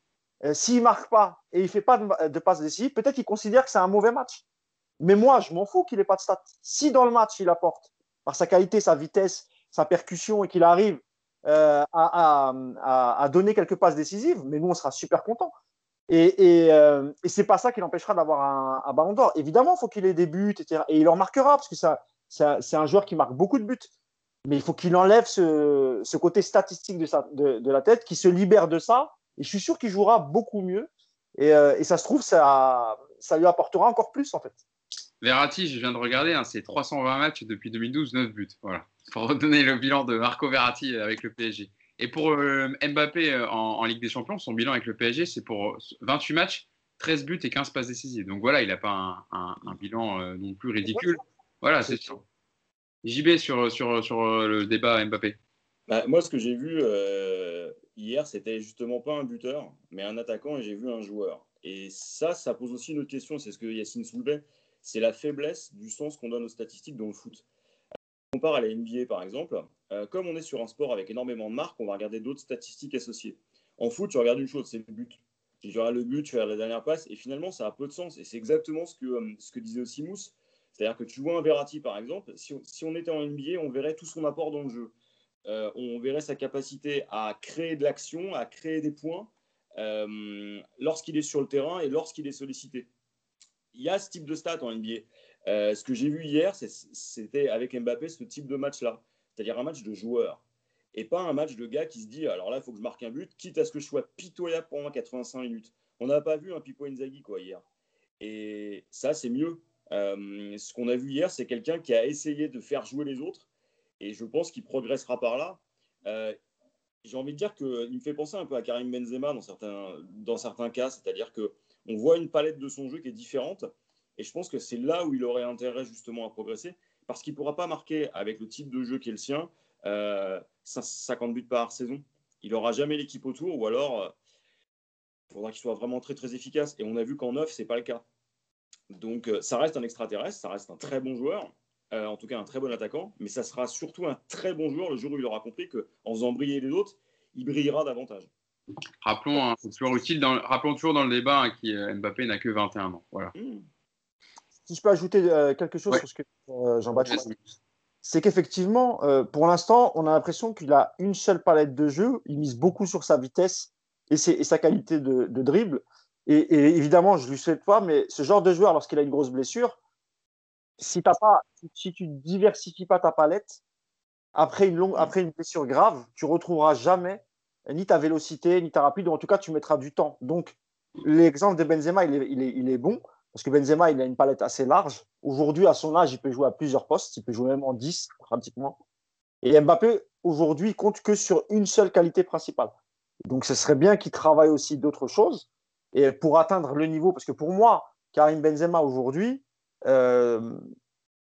euh, s'il marque pas et il fait pas de, de passe décisive, peut-être qu'il considère que c'est un mauvais match. Mais moi, je m'en fous qu'il n'ait pas de stats. Si dans le match, il apporte par sa qualité, sa vitesse, sa percussion et qu'il arrive euh, à, donner quelques passes décisives, mais nous, on sera super contents. Et, et, euh, c'est pas ça qui l'empêchera d'avoir un, ballon d'or. Évidemment, il faut qu'il ait des buts, etc. Et il en marquera, parce que c'est un joueur qui marque beaucoup de buts. Mais il faut qu'il enlève ce, côté statistique de, de, la tête, qu'il se libère de ça. Et je suis sûr qu'il jouera beaucoup mieux. Et, euh, ça se trouve, ça, ça lui apportera encore plus, en fait. Verratti, je viens de regarder, hein, c'est 320 matchs depuis 2012, 9 buts. Voilà, pour redonner le bilan de Marco Verratti avec le PSG. Et pour euh, Mbappé euh, en, Ligue des Champions, son bilan avec le PSG, c'est pour 28 matchs, 13 buts et 15 passes décisives. Donc voilà, il n'a pas un, bilan euh, non plus ridicule. Voilà, c'est sûr. JB sur, sur, sur le débat Mbappé. Bah, moi, ce que j'ai vu hier, c'était justement pas un buteur, mais un attaquant et j'ai vu un joueur. Et ça, ça pose aussi une autre question, c'est ce que Yacine soulevait c'est la faiblesse du sens qu'on donne aux statistiques dans le foot. On compare à la NBA par exemple, euh, comme on est sur un sport avec énormément de marques, on va regarder d'autres statistiques associées. En foot, tu regardes une chose, c'est le but. Tu regardes le but, tu regardes la dernière passe, et finalement, ça a peu de sens. Et c'est exactement ce que, euh, ce que disait aussi Mousse. C'est-à-dire que tu vois un Verratti, par exemple, si on, était en NBA, on verrait tout son apport dans le jeu. Euh, on verrait sa capacité à créer de l'action, à créer des points lorsqu'il est sur le terrain et lorsqu'il est sollicité il y a ce type de stats en NBA. Ce que j'ai vu hier, c'était avec Mbappé ce type de match-là, c'est-à-dire un match de joueur et pas un match de gars qui se dit alors là, il faut que je marque un but, quitte à ce que je sois pitoyable pendant 85 minutes. On n'a pas vu un Pipo Inzaghi hier. Et ça, c'est mieux. Euh, ce qu'on a vu hier, c'est quelqu'un qui a essayé de faire jouer les autres et je pense qu'il progressera par là. Euh, j'ai envie de dire qu'il me fait penser un peu à Karim Benzema dans certains, dans certains cas, c'est-à-dire que on voit une palette de son jeu qui est différente. Et je pense que c'est là où il aurait intérêt justement à progresser, parce qu'il ne pourra pas marquer avec le type de jeu qui est le sien 50 euh, buts par saison. Il n'aura jamais l'équipe autour, ou alors il euh, faudra qu'il soit vraiment très très efficace. Et on a vu qu'en neuf, c'est pas le cas. Donc euh, ça reste un extraterrestre, ça reste un très bon joueur, en tout cas un très bon attaquant, mais ça sera surtout un très bon joueur le jour où il aura compris qu'en faisant briller les autres, il brillera davantage. Rappelons, hein, toujours utile dans, rappelons toujours dans le débat hein, qui Mbappé n'a que 21 ans. Voilà. Si je peux ajouter euh, quelque chose sur ce que euh, Jean-Baptiste c'est qu'effectivement, pour l'instant, on a l'impression qu'il a une seule palette de jeu. Il mise beaucoup sur sa vitesse et, sa qualité de, dribble. Et, évidemment, je ne lui souhaite pas, mais ce genre de joueur, lorsqu'il a une grosse blessure, si, as pas, si tu ne diversifies pas ta palette, après une, longue, après une blessure grave, tu retrouveras jamais ni ta vélocité, ni ta rapide, ou en tout cas, tu mettras du temps. Donc, l'exemple de Benzema, il est, il, est, bon, parce que Benzema, il a une palette assez large. Aujourd'hui, à son âge, il peut jouer à plusieurs postes, il peut jouer même en 10, pratiquement. Et Mbappé, aujourd'hui, compte que sur une seule qualité principale. Donc, ce serait bien qu'il travaille aussi d'autres choses. Et pour atteindre le niveau, parce que pour moi, Karim Benzema, aujourd'hui, euh,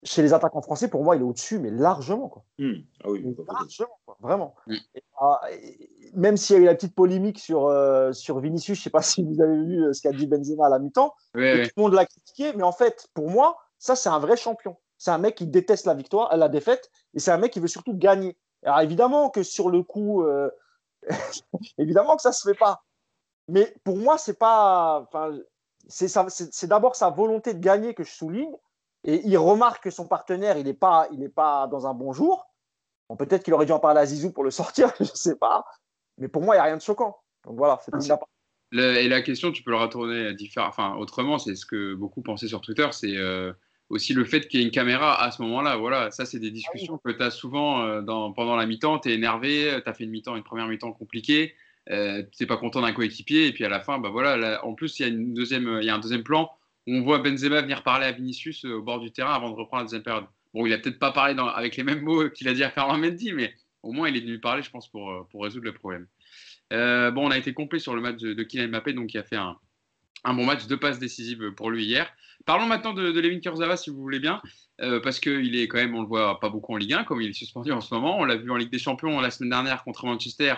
chez les attaquants français, pour moi, il est au-dessus, mais largement. Quoi. Hmm. Ah oui, largement, quoi, vraiment. Hmm. Ah, même s'il y a eu la petite polémique sur, euh, sur Vinicius, je ne sais pas si vous avez vu euh, ce qu'a dit Benzema à la mi-temps. Tout le monde l'a critiqué, mais en fait, pour moi, ça, c'est un vrai champion. C'est un mec qui déteste la victoire, la défaite, et c'est un mec qui veut surtout gagner. Alors évidemment que sur le coup, euh, évidemment que ça se fait pas. Mais pour moi, c'est pas. C'est d'abord sa volonté de gagner que je souligne, et il remarque que son partenaire, il n'est pas, il pas dans un bon jour. Bon, Peut-être qu'il aurait dû en parler à Zizou pour le sortir, je ne sais pas. Mais pour moi, il n'y a rien de choquant. Donc voilà, c'est Et la question, tu peux le retourner enfin, autrement, c'est ce que beaucoup pensaient sur Twitter, c'est euh, aussi le fait qu'il y ait une caméra à ce moment-là. Voilà, ça, c'est des discussions que tu as souvent euh, dans, pendant la mi-temps. Tu es énervé, tu as fait une mi-temps, une première mi-temps compliquée, euh, tu n'es pas content d'un coéquipier, et puis à la fin, bah voilà, en plus, il y, a une deuxième, il y a un deuxième plan on voit Benzema venir parler à Vinicius euh, au bord du terrain avant de reprendre la deuxième période. Bon, il a peut-être pas parlé avec les mêmes mots qu'il a dit à Ferland Mendy, mais au moins, il est venu parler, je pense, pour, pour résoudre le problème. bon, on a été complet sur le match de, de Kylian Mbappé, donc il a fait un, un bon match, deux passes décisives pour lui hier. Parlons maintenant de, de Levin si vous voulez bien, euh, parce qu'il est quand même, on le voit pas beaucoup en Ligue 1, comme il est suspendu en ce moment. On l'a vu en Ligue des Champions la semaine dernière contre Manchester,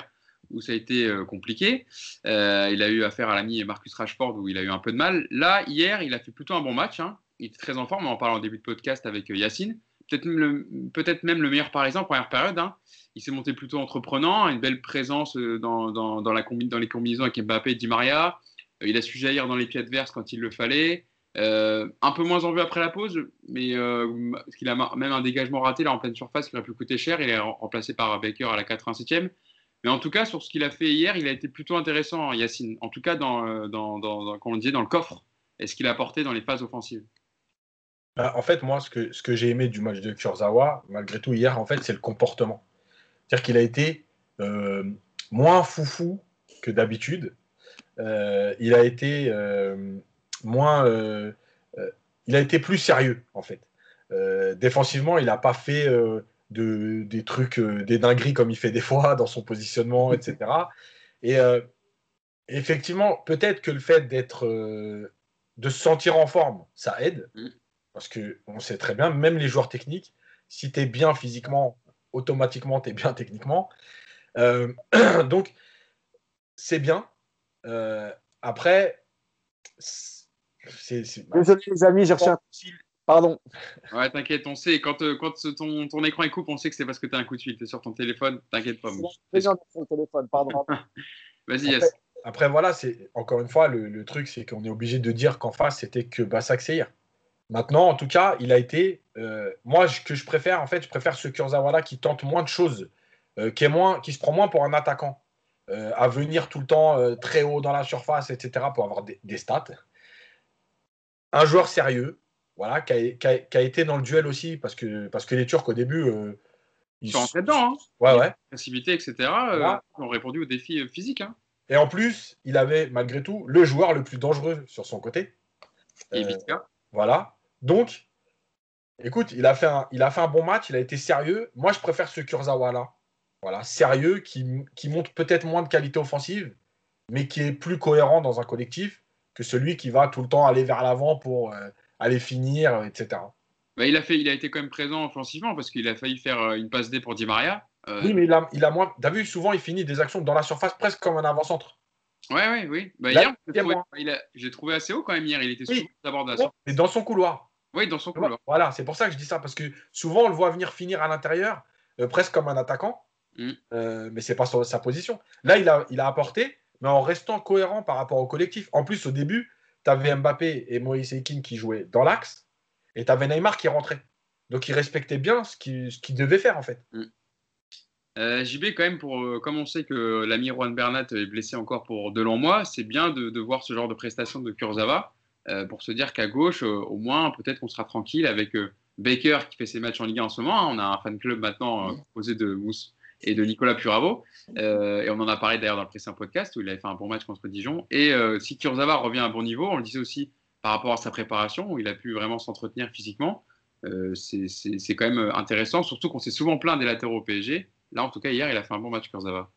où ça a été euh, compliqué. Euh, il a eu affaire à l'ami Marcus Rashford, où il a eu un peu de mal. Là, hier, il a fait plutôt un bon match. Hein. Il était très en forme, on en parle en début de podcast avec Yacine. Peut-être peut même le meilleur parisien en première période. Hein. Il s'est monté plutôt entreprenant, une belle présence dans, la dans les combinaisons avec Mbappé et Di Maria. Il a su jaillir dans les pieds adverses quand il le fallait. Euh, un peu moins en vue après la pause, mais euh, parce qu'il a même un dégagement raté là en pleine surface qui aurait pu coûter cher. Il est remplacé par Baker à la 87e. Mais en tout cas, sur ce qu'il a fait hier, il a été plutôt intéressant, Yacine. En tout cas, dans, euh, dans, dans, disait, dans le coffre, et ce qu'il a apporté dans les phases offensives. Bah, en fait, moi, ce que, j'ai aimé du match de Kurzawa, malgré tout, hier, en fait, c'est le comportement. C'est-à-dire qu'il a été moins foufou que d'habitude. Euh, il a été euh, moins, euh, il a été plus sérieux en fait. défensivement, il n'a pas fait de, des trucs, des dingueries comme il fait des fois dans son positionnement, etc. Et effectivement, peut-être que le fait d'être, de se sentir en forme, ça aide, mm. parce que on sait très bien, même les joueurs techniques, si tu es bien physiquement, automatiquement tu es bien techniquement. donc c'est bien, euh, après, c'est. Désolé, les amis, j'ai reçu un Pardon. Ouais, t'inquiète, on sait. Quand, euh, quand ton, ton, écran est coupé, on sait que c'est parce que tu as un coup de fil. Tu es sur ton téléphone, t'inquiète pas. C'est sur le téléphone, pardon. Vas-y, Yes. Après, voilà, c'est encore une fois, le, le truc, c'est qu'on est obligé de dire qu'en face, c'était que Bassak Seyir. Maintenant, en tout cas, il a été. Euh, moi, ce que je préfère, en fait, je préfère ce Kurzawa qui tente moins de choses, qui, est moins, qui se prend moins pour un attaquant. Euh, à venir tout le temps euh, très haut dans la surface, etc., pour avoir des, stats. Un joueur sérieux, voilà, qui a, été dans le duel aussi, parce que, parce que les Turcs, au début, euh, ils sont rentrés dedans. Hein. Ouais, ouais. Passivité, etc., ont répondu aux défis physiques. Hein. Et en plus, il avait, malgré tout, le joueur le plus dangereux sur son côté. Et Voilà. Donc, écoute, il a, fait un, il a fait un bon match, il a été sérieux. Moi, je préfère ce Kurzawa-là voilà, sérieux, qui, qui montre peut-être moins de qualité offensive, mais qui est plus cohérent dans un collectif que celui qui va tout le temps aller vers l'avant pour euh, aller finir, etc. Bah, il, a fait, il a été quand même présent offensivement parce qu'il a failli faire euh, une passe D pour Di Maria. Euh, oui, mais il a, il a moins. T'as vu, souvent, il finit des actions dans la surface presque comme un avant-centre. Ouais, oui. Bah, hier, j'ai trouvé, assez haut quand même hier. Il était souvent d'abord dans Mais dans son couloir. Oui, dans son couloir. Voilà, c'est pour ça que je dis ça parce que souvent, on le voit venir finir à l'intérieur, presque comme un attaquant. Mm. Euh, mais c'est pas sa position. Là, il a, il a apporté, mais en restant cohérent par rapport au collectif. En plus, au début, tu avais Mbappé et Moïse Ekin qui jouaient dans l'axe, et tu avais Neymar qui rentrait. Donc, il respectait bien ce qu'il devait faire, en fait. Mm. Euh, JB, quand même, pour, euh, comme on sait que l'ami Juan Bernat est blessé encore pour de longs mois, c'est bien de, voir ce genre de prestation de Kurzawa pour se dire qu'à gauche, au moins, peut-être qu'on sera tranquille avec Baker qui fait ses matchs en Ligue 1 en ce moment. Hein. On a un fan club maintenant composé de Mousse et de Nicolas Puravo. Euh, et on en a parlé d'ailleurs dans le précédent podcast où il avait fait un bon match contre Dijon. Et euh, si Kurzawa revient à un bon niveau, on le disait aussi par rapport à sa préparation, où il a pu vraiment s'entretenir physiquement, euh, c'est quand même intéressant, surtout qu'on s'est souvent plaint des latéraux au PSG. Là, en tout cas, hier, il a fait un bon match Kurzawa.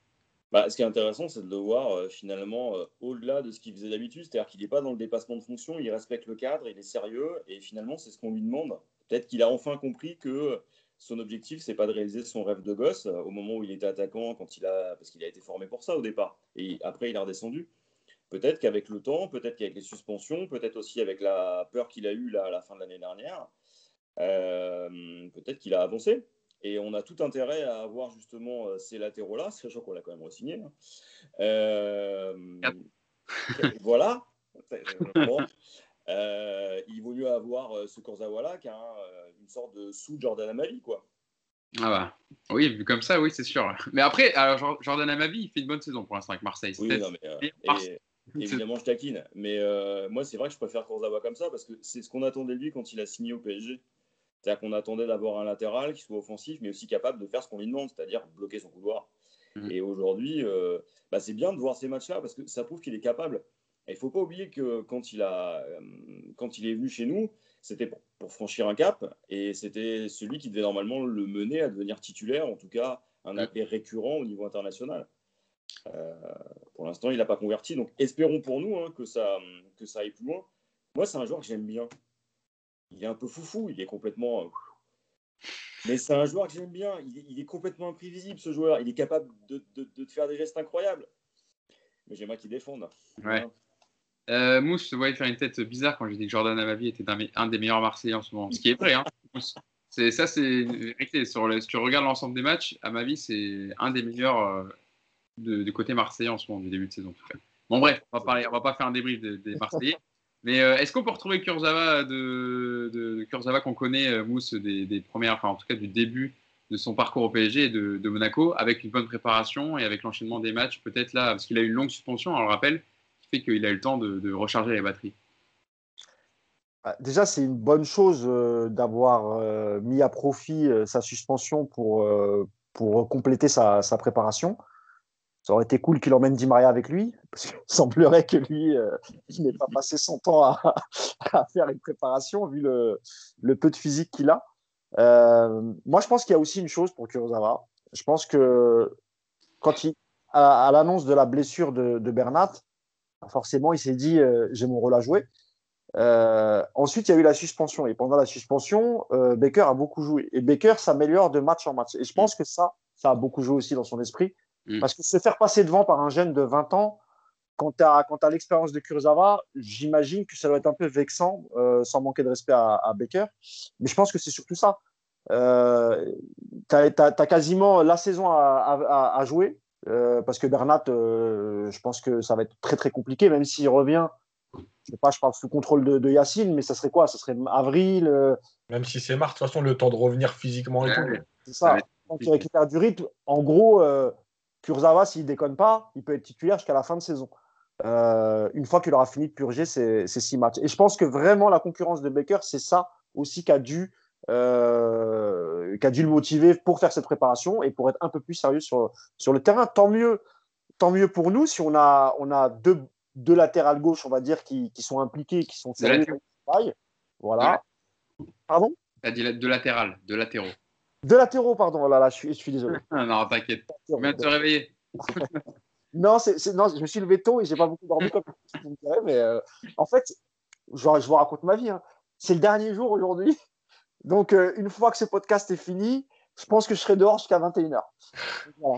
Bah, ce qui est intéressant, c'est de le voir finalement au-delà de ce qu'il faisait d'habitude, c'est-à-dire qu'il n'est pas dans le dépassement de fonction, il respecte le cadre, il est sérieux, et finalement, c'est ce qu'on lui demande. Peut-être qu'il a enfin compris que son objectif, c'est pas de réaliser son rêve de gosse euh, au moment où il était attaquant, quand il a, parce qu'il a été formé pour ça au départ. Et après, il est redescendu. Peut-être qu'avec le temps, peut-être qu'avec les suspensions, peut-être aussi avec la peur qu'il a eue là, à la fin de l'année dernière, euh, peut-être qu'il a avancé. Et on a tout intérêt à avoir justement euh, ces latéraux-là, sachant qu'on l'a quand même re-signé. Hein. voilà. Euh, il vaut mieux avoir euh, ce Kurzawa qu'un euh, sorte de sous-Jordan Amavi, quoi. Ah bah, oui, vu comme ça, oui, c'est sûr. Mais après, alors, Jordan Amavi, il fait une bonne saison pour l'instant avec Marseille. Oui, non, mais, évidemment, je taquine. Mais moi, c'est vrai que je préfère Kurzawa comme ça parce que c'est ce qu'on attendait de lui quand il a signé au PSG. C'est-à-dire qu'on attendait d'avoir un latéral qui soit offensif, mais aussi capable de faire ce qu'on lui demande, c'est-à-dire bloquer son couloir. Mm. Et aujourd'hui, bah, c'est bien de voir ces matchs-là parce que ça prouve qu'il est capable. Il ne faut pas oublier que quand il, a, euh, quand il est venu chez nous, c'était pour, franchir un cap et c'était celui qui devait normalement le mener à devenir titulaire, en tout cas un appel récurrent au niveau international. pour l'instant, il n'a pas converti. Donc, espérons pour nous hein, que, ça, que ça aille plus loin. Moi, c'est un joueur que j'aime bien. Il est un peu foufou, il est complètement. Mais c'est un joueur que j'aime bien. Il est, complètement imprévisible, ce joueur. Il est capable de, de, de faire des gestes incroyables. Mais j'aimerais qu'il défende. Ouais. Euh, Mousse, je te voyais faire une tête bizarre quand j'ai dit que Jordan Amavi était un, des meilleurs Marseillais en ce moment. Ce qui est vrai, hein. C'est, ça, c'est une vérité. Sur si tu regardes l'ensemble des matchs, à ma vie, c'est un des meilleurs euh, du côté marseillais en ce moment, du début de saison. Bon, bref, on va, parler, on va pas faire un débrief des, Marseillais. Mais euh, est-ce qu'on peut retrouver Kurzawa, de, de, Kurzawa qu'on connaît, Mousse, des, des, premières, enfin en tout cas du début de son parcours au PSG et de, de Monaco, avec une bonne préparation et avec l'enchaînement des matchs, peut-être là, parce qu'il a eu une longue suspension, on le rappelle, qu'il a eu le temps de, recharger les batteries bah, Déjà, c'est une bonne chose euh, d'avoir euh, mis à profit euh, sa suspension pour, pour compléter sa, préparation. Ça aurait été cool qu'il emmène Di Maria avec lui, parce qu'il semblerait que lui, il n'ait pas passé son temps à, faire une préparation, vu le, peu de physique qu'il a. moi, je pense qu'il y a aussi une chose pour Kurosawa. Je pense que quand il, à, l'annonce de la blessure de Bernat, forcément, il s'est dit euh, j'ai mon rôle à jouer. Euh, ensuite, il y a eu la suspension. Et pendant la suspension, euh, Baker a beaucoup joué. Et Baker s'améliore de match en match. Et je pense que ça, ça a beaucoup joué aussi dans son esprit. Mm. Parce que se faire passer devant par un jeune de 20 ans, quand tu as, as l'expérience de Kurzawa, j'imagine que ça doit être un peu vexant, sans manquer de respect à, Baker. Mais je pense que c'est surtout ça. tu as, quasiment la saison à, à jouer. Euh, parce que Bernat, euh, je pense que ça va être très très compliqué, même s'il revient. Je sais pas, je parle sous contrôle de, Yacine, mais ça serait quoi? Ça serait avril. Euh, même si c'est mars, de toute façon, le temps de revenir physiquement et tout. C'est ça. Quand il récupère du rythme, en gros, Kurzawa, s'il déconne pas, il peut être titulaire jusqu'à la fin de saison. une fois qu'il aura fini de purger ses, ses, six matchs. Et je pense que vraiment la concurrence de Baker, c'est ça aussi qui a dû euh, qui a dû le motiver pour faire cette préparation et pour être un peu plus sérieux sur, sur le terrain. Tant mieux, tant mieux pour nous si on a, on a deux, deux latérales gauche, on va dire, qui, qui sont impliqués, qui sont sérieux. Voilà. Pardon? Tu as dit de latéral, de latéraux. De latéraux, pardon. Là, là, je, suis, je suis désolé. non, t'inquiète. Tu viens de te réveiller. non, c'est, non, je me suis levé tôt et j'ai pas beaucoup dormi comme vous me mais euh, en fait, je, je, vous raconte ma vie. Hein. C'est le dernier jour aujourd'hui donc, euh, une fois que ce podcast est fini, je pense que je serai dehors jusqu'à 21h.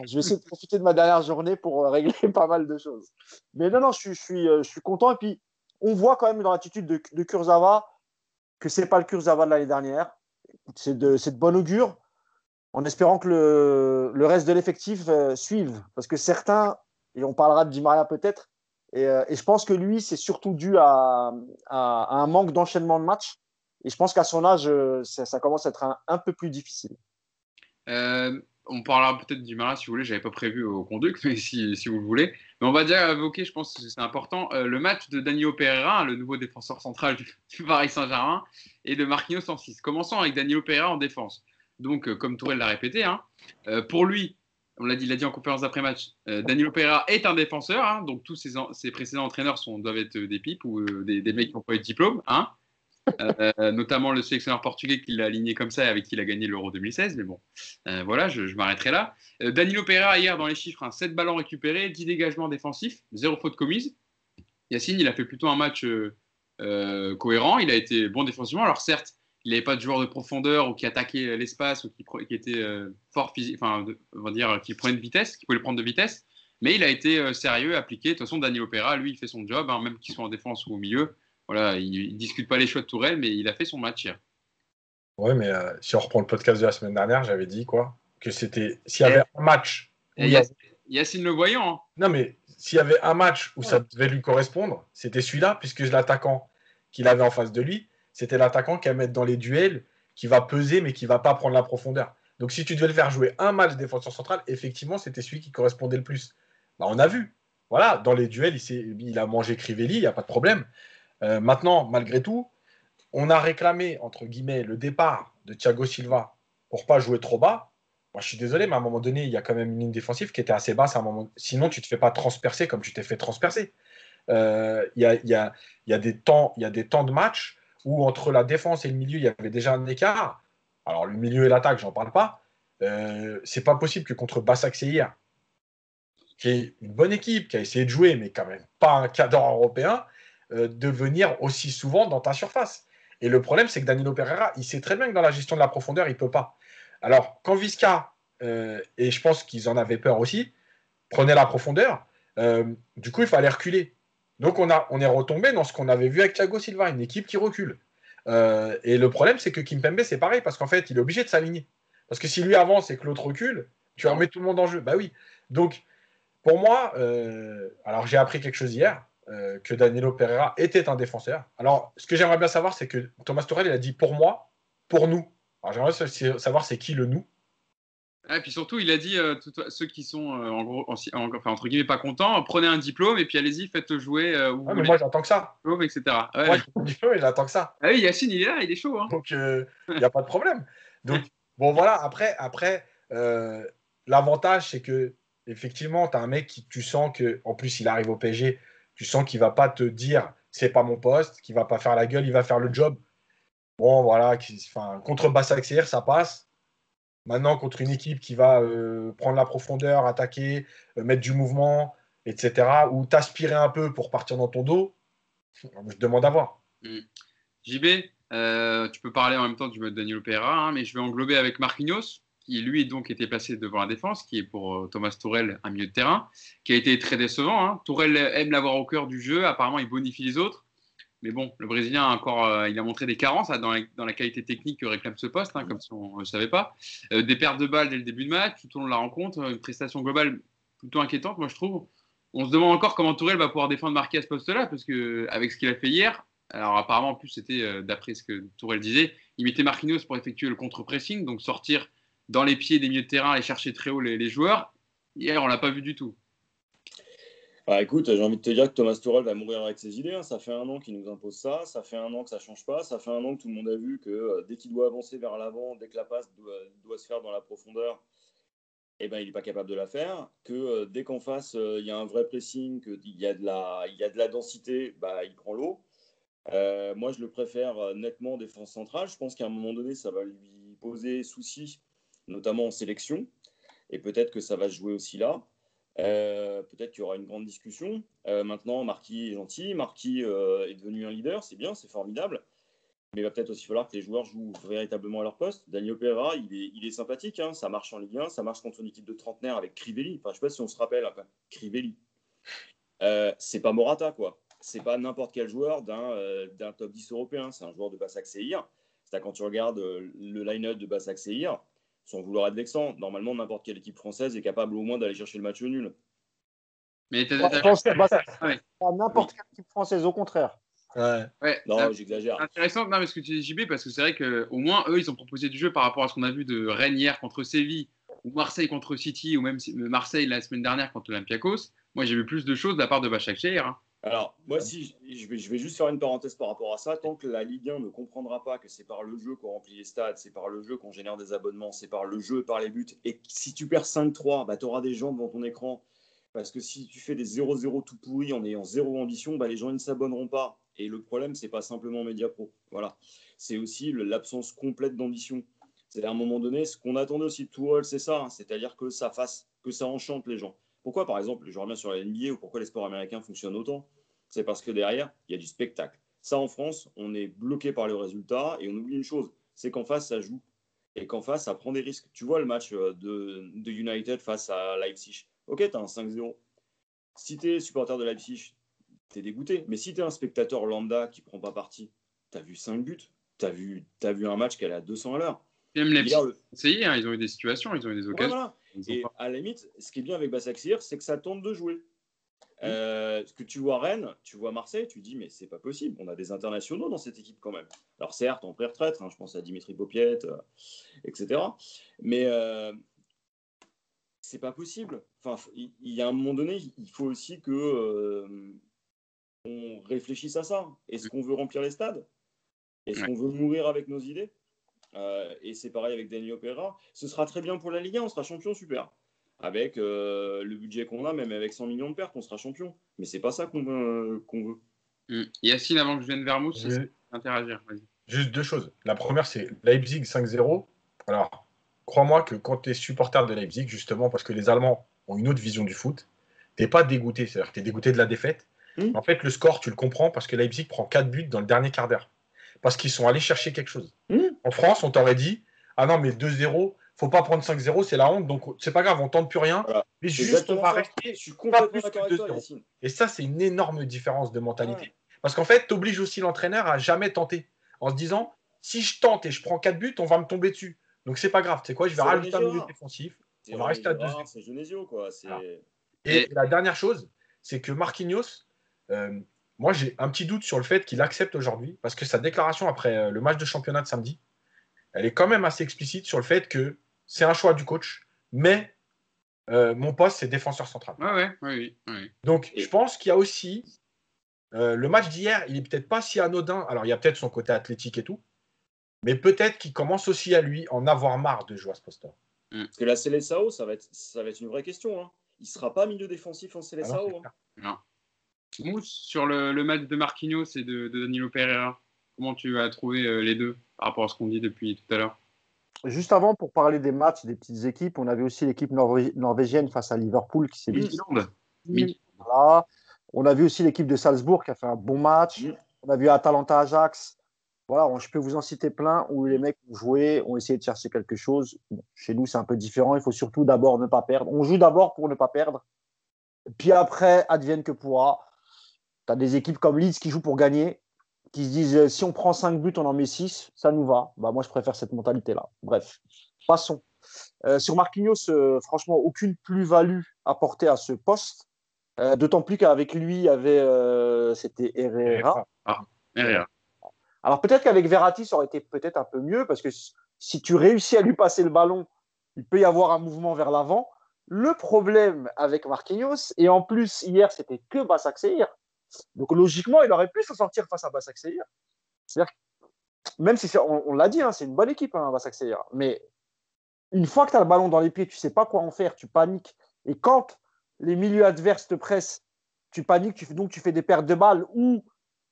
je vais essayer de profiter de ma dernière journée pour euh, régler pas mal de choses. Mais non, non, je suis, euh, je suis, content. Et puis, on voit quand même dans l'attitude de, de Kurzawa que ce n'est pas le Kurzawa de l'année dernière. C'est de, de bon augure, en espérant que le, le reste de l'effectif suive. Parce que certains, et on parlera de Di Maria peut-être, et, et, je pense que lui, c'est surtout dû à, à, à un manque d'enchaînement de matchs et je pense qu'à son âge, euh, ça, commence à être un, peu plus difficile. Euh, on parlera peut-être du Marat si vous voulez. J'avais pas prévu au conduct, mais si, vous le voulez. Mais on va déjà évoquer, je pense que c'est important, euh, le match de Danilo Pereira, le nouveau défenseur central du, Paris Saint-Germain, et de Marquinhos en 6. Commençons avec Danilo Pereira en défense. Donc, comme Tourelle l'a répété, hein, pour lui, on l'a dit, il l'a dit en conférence d'après-match, Danilo Pereira est un défenseur. Hein, donc, tous ses, précédents entraîneurs sont, doivent être des pipes ou des, des, mecs qui n'ont pas eu de diplôme. Hein. Euh, notamment le sélectionneur portugais qui l'a aligné comme ça et avec qui il a gagné l'Euro 2016. Mais bon, euh, voilà, je, m'arrêterai là. Euh, Danilo Pereira, hier, dans les chiffres, 7 hein, ballons récupérés, 10 dégagements défensifs, 0 faute commise. Yacine, il a fait plutôt un match cohérent. Il a été bon défensivement. Alors, certes, il n'avait pas de joueur de profondeur ou qui attaquait l'espace ou qui, était fort physique, enfin, on va dire, qui prenait de vitesse, qui pouvait prendre de vitesse. Mais il a été sérieux, appliqué. De toute façon, Danilo Pereira, lui, il fait son job, hein, même qu'il soit en défense ou au milieu. Voilà, il ne discute pas les choix de Tourelle, mais il a fait son match hier. Oui, mais euh, si on reprend le podcast de la semaine dernière, j'avais dit quoi Que c'était. S'il y avait un match. Yacine, le voyant. Hein. Non, mais s'il y avait un match où ça devait lui correspondre, c'était celui-là, puisque l'attaquant qu'il avait en face de lui, c'était l'attaquant qui va mettre dans les duels, qui va peser, mais qui va pas prendre la profondeur. Donc si tu devais le faire jouer un match défenseur central, effectivement, c'était celui qui correspondait le plus. Bah, on a vu. Voilà, dans les duels, il, il a mangé Crivelli, il n'y a pas de problème. Euh, maintenant, malgré tout, on a réclamé, entre guillemets, le départ de Thiago Silva pour pas jouer trop bas. Moi, je suis désolé, mais à un moment donné, il y a quand même une ligne défensive qui était assez basse. À moment... Sinon, tu te fais pas transpercer comme tu t'es fait transpercer. Euh, il y, a, des temps, y a des temps de match où entre la défense et le milieu, il y avait déjà un écart. Alors, le milieu et l'attaque, j'en parle pas. euh, c'est pas possible que contre Bassac qui est une bonne équipe, qui a essayé de jouer, mais quand même pas un cadre européen, euh, de venir aussi souvent dans ta surface. Et le problème, c'est que Danilo Pereira, il sait très bien que dans la gestion de la profondeur, il peut pas. Alors, quand Visca, euh, et je pense qu'ils en avaient peur aussi, prenait la profondeur, du coup, il fallait reculer. Donc, on, a, on est retombé dans ce qu'on avait vu avec Thiago Silva, une équipe qui recule. et le problème, c'est que Kimpembe, c'est pareil, parce qu'en fait, il est obligé de s'aligner. Parce que si lui avance et que l'autre recule, tu remets tout le monde en jeu. Bah oui. Donc, pour moi, euh, alors j'ai appris quelque chose hier, euh, que Danilo Pereira était un défenseur. Alors, ce que j'aimerais bien savoir, c'est que Thomas Tourelle, il a dit pour moi, pour nous. Alors, j'aimerais savoir c'est qui le nous. Et puis surtout, il a dit euh, ceux qui sont en gros, entre guillemets pas contents, prenez un diplôme et puis allez-y, faites jouer. mais moi j'attends que ça. etc. Moi, diplôme et j'attends que ça. Ah oui, Yacine, il est là, il est chaud. Hein. Donc il n'y a pas de problème. Donc Bon, voilà, après, après euh, l'avantage, c'est que effectivement, tu as un mec qui, tu sens que, en plus, il arrive au PSG, tu sens qu'il va pas te dire c'est pas mon poste, qu'il va pas faire la gueule, il va faire le job. Bon, voilà, enfin, contre Bassaxir, ça passe. Maintenant, contre une équipe qui va euh, prendre la profondeur, attaquer, euh, mettre du mouvement, etc., ou t'aspirer un peu pour partir dans ton dos, je demande à voir. Mmh. JB, euh, tu peux parler en même temps du mode Danilo Pereira, hein, mais je vais englober avec Marquinhos, qui lui donc était placé devant la défense, qui est pour euh, Thomas Tourel un milieu de terrain, qui a été très décevant. Hein. Tourelle aime l'avoir au cœur du jeu, apparemment il bonifie les autres. Mais bon, le Brésilien a encore, euh, il a montré des carences hein, dans, la, qualité technique que réclame ce poste, comme si on ne savait pas. des pertes de balles dès le début de match, tout au long de la rencontre, une prestation globale plutôt inquiétante, moi je trouve. On se demande encore comment Tourelle va pouvoir défendre Marquis à ce poste-là, parce qu'avec ce qu'il a fait hier, alors apparemment, en plus, c'était euh, d'après ce que Tourelle disait, il mettait Marquinhos pour effectuer le contre-pressing, donc sortir dans les pieds des milieux de terrain et chercher très haut les, joueurs. Hier, on l'a pas vu du tout. Bah, écoute, j'ai envie de te dire que Thomas Tourelle va mourir avec ses idées. Hein. Ça fait un an qu'il nous impose ça. Ça fait un an que ça change pas. Ça fait un an que tout le monde a vu que euh, dès qu'il doit avancer vers l'avant, dès que la passe doit, se faire dans la profondeur, eh ben, il n'est pas capable de la faire. Que euh, dès qu'en face, il y a un vrai pressing, qu'il y, a de la, y a de la densité, bah, il prend l'eau. Euh, moi, je le préfère euh, nettement défense centrale. Je pense qu'à un moment donné, ça va lui poser souci, notamment en sélection. Et peut-être que ça va jouer aussi là. Euh, peut-être qu'il y aura une grande discussion. maintenant, Marquis est gentil. Marquis est devenu un leader. C'est bien, c'est formidable. Mais il va peut-être aussi falloir que les joueurs jouent véritablement à leur poste. Daniel Pereira, il est, sympathique. Hein. Ça marche en Ligue 1. Ça marche contre une équipe de trentenaire avec Crivelli. Enfin, je ne sais pas si on se rappelle. Hein, Crivelli. c'est pas Morata, quoi c'est pas n'importe quel joueur d'un euh, top 10 européen. C'est un joueur de Seir. C'est quand tu regardes euh, le line-up de Seir, sans vouloir être vexant, normalement, n'importe quelle équipe française est capable au moins d'aller chercher le match nul. Mais tu pas n'importe quelle équipe française, au contraire. Ouais. non, j'exagère. Intéressant, non, mais ce que tu dis, JB, parce que c'est vrai qu'au moins, eux, ils ont proposé du jeu par rapport à ce qu'on a vu de Rennes hier contre Séville, ou Marseille contre City, ou même Marseille la semaine dernière contre Olympiakos. Moi, j'ai vu plus de choses de la part de Bachak. Hein. Alors, moi, si je vais, je vais, juste faire une parenthèse par rapport à ça, tant que la Ligue 1 ne comprendra pas que c'est par le jeu qu'on remplit les stades, c'est par le jeu qu'on génère des abonnements, c'est par le jeu, par les buts, et si tu perds 5-3, bah, tu auras des gens devant ton écran. Parce que si tu fais des 0-0 tout pourris en ayant zéro ambition, bah, les gens ne s'abonneront pas. Et le problème, c'est pas simplement Mediapro. Voilà. C'est aussi l'absence complète d'ambition. C'est à un moment donné, ce qu'on attendait aussi de Tourelle, c'est ça. Hein. C'est-à-dire que ça fasse, que ça enchante les gens. Pourquoi, par exemple, je reviens sur la NBA ou pourquoi les sports américains fonctionnent autant C'est parce que derrière, il y a du spectacle. Ça, en France, on est bloqué par le résultat et on oublie une chose c'est qu'en face, ça joue. Et qu'en face, ça prend des risques. Tu vois le match euh, de, United face à Leipzig. Ok, tu un 5-0. Si tu supporter de Leipzig, tu es dégoûté. Mais si tu un spectateur lambda qui prend pas parti, tu as vu 5 buts. Tu as, vu un match qui allait à 200 à l'heure. Même le... hein, ils ont eu des situations, ils ont eu des occasions. Et à la limite, ce qui est bien avec Bassaksir, c'est que ça tente de jouer. Euh, ce que tu vois Rennes, tu vois Marseille, tu dis mais c'est pas possible. On a des internationaux dans cette équipe quand même. Alors certes, en pré-retraite, hein, je pense à Dimitri Popiet, euh, etc. Mais euh, c'est pas possible. Enfin, il y, a un moment donné, il faut aussi que on réfléchisse à ça. Est-ce qu'on veut remplir les stades? Est-ce qu'on veut mourir avec nos idées? Euh, et c'est pareil avec Daniel Opera. Ce sera très bien pour la Ligue 1, on sera champion, super. Avec euh, le budget qu'on a, même avec 100 millions de pertes, on sera champion. Mais c'est pas ça qu'on veut. qu'on veut. Mm. Yacine, avant que je vienne vers Mousse, c'est interagir. Juste deux choses. La première, c'est Leipzig 5-0. Alors, crois-moi que quand tu es supporter de Leipzig, justement, parce que les Allemands ont une autre vision du foot, t'es pas dégoûté. C'est-à-dire que tu es dégoûté de la défaite. Mm. En fait, le score, tu le comprends parce que Leipzig prend 4 buts dans le dernier quart d'heure. Parce qu'ils sont allés chercher quelque chose. Mm. En France, on t'aurait dit Ah non, mais 2-0, faut pas prendre 5-0, c'est la honte, donc c'est pas grave, on tente plus rien. Voilà. Mais juste, on va ça. rester Je suis pas complètement plus que d'accord avec toi, 2-0. Yacine. Et ça, c'est une énorme différence de mentalité. Ouais. Parce qu'en fait, tu obliges aussi l'entraîneur à jamais tenter. En se disant, si je tente et je prends 4 buts, on va me tomber dessus. Donc c'est pas grave. Tu sais quoi, je vais rajouter un milieu Girard. défensif. On va rester à René 2-0. Girard, C'est Genesio, quoi. C'est- Voilà. Et, Et- la dernière chose, c'est que Marquinhos, euh, moi j'ai un petit doute sur le fait qu'il accepte aujourd'hui, parce que sa déclaration après euh, le match de championnat de samedi, elle est quand même assez explicite sur le fait que c'est un choix du coach, mais euh, mon poste c'est défenseur central. Ouais, ouais, oui, oui. Donc, je pense qu'il y a aussi euh, le match d'hier, il est peut-être pas si anodin. Alors, il y a peut-être son côté athlétique et tout, mais peut-être qu'il commence aussi à lui en avoir marre de jouer à ce poste. Parce que la Célessao, ça va être, ça va être une vraie question. Hein. Il sera pas milieu défensif en Célessao. hein. clair. Mousse, sur le, le match de Marquinhos et de, de Danilo Pereira, comment tu as trouvé euh, les deux par rapport à ce qu'on dit depuis tout à l'heure? Juste avant, pour parler des matchs des petites équipes, on avait aussi l'équipe norvé- norvégienne face à Liverpool qui s'est. Mid- Voilà. On a vu aussi l'équipe de Salzbourg qui a fait un bon match. Mm. On a vu Atalanta Ajax. Voilà, on- je peux vous en citer plein où les mecs ont joué, ont essayé de chercher quelque chose. Bon, chez nous, c'est un peu différent. Il faut surtout d'abord ne pas perdre. On joue d'abord pour ne pas perdre. Puis après, advienne que pourra. Tu as des équipes comme Leeds qui jouent pour gagner, qui se disent euh, si on prend 5 buts, on en met 6, ça nous va. Bah, moi, je préfère cette mentalité-là. Bref, passons. Euh, sur Marquinhos, euh, franchement, aucune plus-value apportée à ce poste. Euh, D'autant plus qu'avec lui, il y avait, c'était Herrera. Herrera. Alors peut-être qu'avec Verratti, ça aurait été peut-être un peu mieux parce que si- tu réussis à lui passer le ballon, il peut y avoir un mouvement vers l'avant. Le problème avec Marquinhos, et en plus hier c'était que Basak Seir, donc logiquement il aurait pu s'en sortir face à Basak Seir. C'est-à-dire même si on, on l'a dit, hein, c'est une bonne équipe, hein, Basak mais une fois que tu as le ballon dans les pieds, tu sais pas quoi en faire, tu paniques. Et quand les milieux adverses te pressent, tu paniques, tu donc tu fais des pertes de balles ou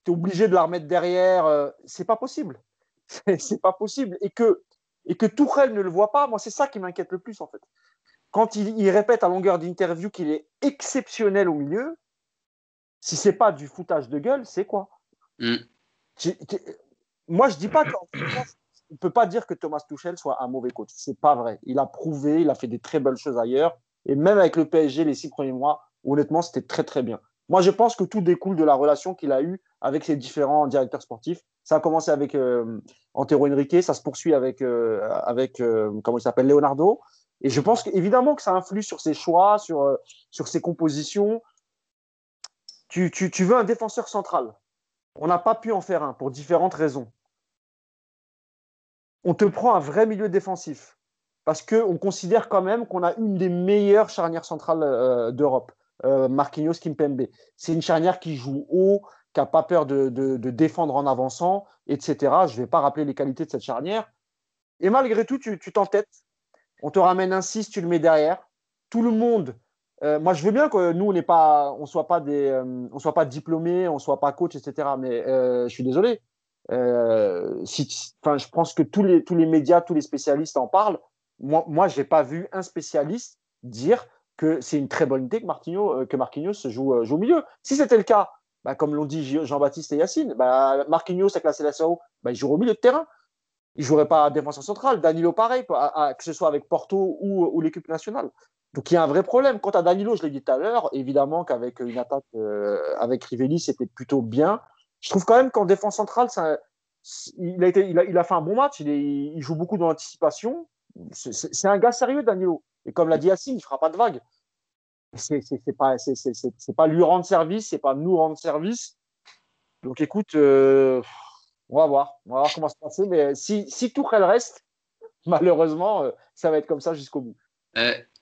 tu es obligé de la remettre derrière. euh, c'est pas possible. C'est pas possible. Et que, et que Tourelle ne le voit pas, moi, c'est ça qui m'inquiète le plus, en fait. Quand il, il répète à longueur d'interview qu'il est exceptionnel au milieu, si c'est pas du foutage de gueule, c'est quoi? Mm. Moi, je dis pas qu'en France, on peut pas dire que Thomas Tuchel soit un mauvais coach. C'est pas vrai. Il a prouvé, il a fait des très belles choses ailleurs. Et même avec le PSG, les six premiers mois, honnêtement, c'était très, très bien. Moi, je pense que tout découle de la relation qu'il a eue avec ses différents directeurs sportifs. Ça a commencé avec euh, Antero Henrique, ça se poursuit avec, euh, avec euh, comment il s'appelle, Leonardo. Et je pense qu'évidemment que ça influe sur ses choix, sur, sur ses compositions. Tu, veux un défenseur central. On n'a pas pu en faire un pour différentes raisons. On te prend un vrai milieu défensif parce qu'on considère quand même qu'on a une des meilleures charnières centrales euh, d'Europe, euh, Marquinhos Kimpembe. C'est une charnière qui joue haut, qui n'a pas peur de, de- défendre en avançant, etc. Je ne vais pas rappeler les qualités de cette charnière. Et malgré tout, tu tu t'entêtes. On te ramène un 6, tu le mets derrière. Tout le monde. Euh, moi, je veux bien que nous, on n'est pas, soit pas des, euh, on soit pas diplômés, on soit pas coach, etc. Mais euh, je suis désolé. Si, je pense que tous les, tous les médias, tous les spécialistes en parlent. Moi, moi je n'ai pas vu un spécialiste dire que c'est une très bonne idée que Marquinhos, que Marquinhos joue, joue au milieu. Si c'était le cas, bah, comme l'ont dit Jean- Jean-Baptiste et Yacine, bah, Marquinhos avec la CLSAO, bah, il jouerait au milieu de terrain. Il jouerait pas défenseur central. Danilo, pareil, à- à- que ce soit avec Porto ou, ou l'équipe nationale. Donc il y a un vrai problème. Quant à Danilo, je l'ai dit tout à l'heure, évidemment qu'avec une attaque euh, avec Rivelli, c'était plutôt bien. Je trouve quand même qu'en défense centrale, il, a fait un bon match. Il, joue beaucoup dans l'anticipation. C'est- un gars sérieux, Danilo. Et comme l'a dit Yacine, il fera pas de vagues. C'est pas, pas lui rendre service, c'est pas nous rendre service. Donc écoute, euh, on va voir, on va voir comment ça se passer. Mais si, si Tourelle reste, malheureusement, euh, ça va être comme ça jusqu'au bout.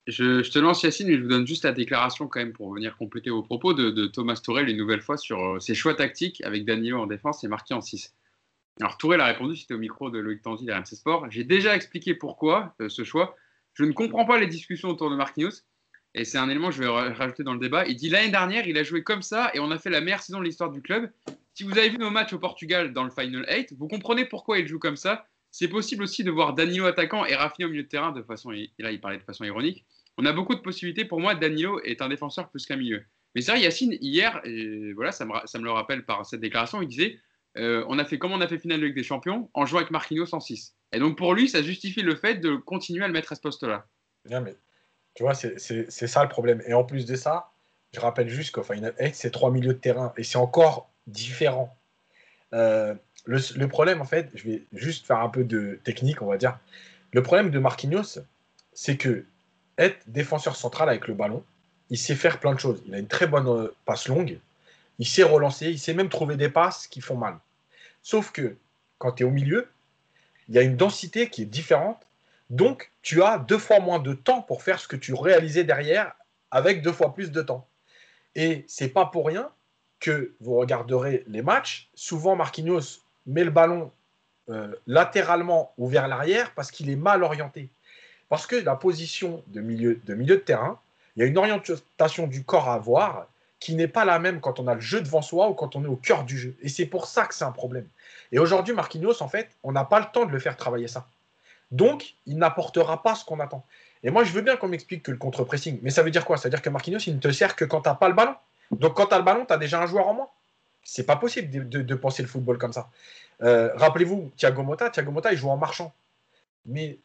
Je, te lance Yacine, mais je vous donne juste la déclaration quand même pour venir compléter vos propos de, Thomas Tourelle une nouvelle fois sur euh, ses choix tactiques avec Danilo en défense et marqué en 6. Alors Tourelle a répondu, c'était au micro de Loïc Tanzi de RMC Sport. J'ai déjà expliqué pourquoi euh, ce choix. Je ne comprends pas les discussions autour de Marquinhos. Et c'est un élément que je vais ra- rajouter dans le débat. Il dit l'année dernière, il a joué comme ça et on a fait la meilleure saison de l'histoire du club. Si vous avez vu nos matchs au Portugal dans le Final 8, vous comprenez pourquoi il joue comme ça. c'est possible aussi de voir Danilo attaquant et Rafinha au milieu de terrain de façon, et là il parlait de façon ironique. On a beaucoup de possibilités. Pour moi, Danilo est un défenseur plus qu'un milieu. Mais c'est vrai, Yacine, hier, voilà, ça me, ça me, le rappelle par cette déclaration, il disait euh, on a fait comme on a fait finale de Ligue des Champions en jouant avec Marquinhos en 6. Et donc pour lui, ça justifie le fait de continuer à le mettre à ce poste-là. mais tu vois, c'est ça le problème. Et en plus de ça, je rappelle juste qu'enfin, c'est trois milieux de terrain et c'est encore différent. Euh, le, problème, en fait, je vais juste faire un peu de technique, on va dire. Le problème de Marquinhos, c'est que être défenseur central avec le ballon, il sait faire plein de choses. Il a une très bonne euh, passe longue, il sait relancer, il sait même trouver des passes qui font mal. Sauf que quand tu es au milieu, il y a une densité qui est différente. Donc, tu as deux fois moins de temps pour faire ce que tu réalisais derrière avec deux fois plus de temps. Et c'est pas pour rien que vous regarderez les matchs. Souvent, Marquinhos met le ballon euh, latéralement ou vers l'arrière parce qu'il est mal orienté. Parce que la position de milieu, de terrain, il y a une orientation du corps à avoir qui n'est pas la même quand on a le jeu devant soi ou quand on est au cœur du jeu. Et c'est pour ça que c'est un problème. Et aujourd'hui, Marquinhos, en fait, on n'a pas le temps de le faire travailler ça. Donc, il n'apportera pas ce qu'on attend. Et moi, je veux bien qu'on m'explique que le contre-pressing, mais ça veut dire quoi? Ça veut dire que Marquinhos, il ne te sert que quand tu n'as pas le ballon. Donc, quand tu as le ballon, tu as déjà un joueur en moins. C'est pas possible de, penser le football comme ça. Euh, rappelez-vous, Thiago Motta, Thiago Motta, il joue en marchant. Mais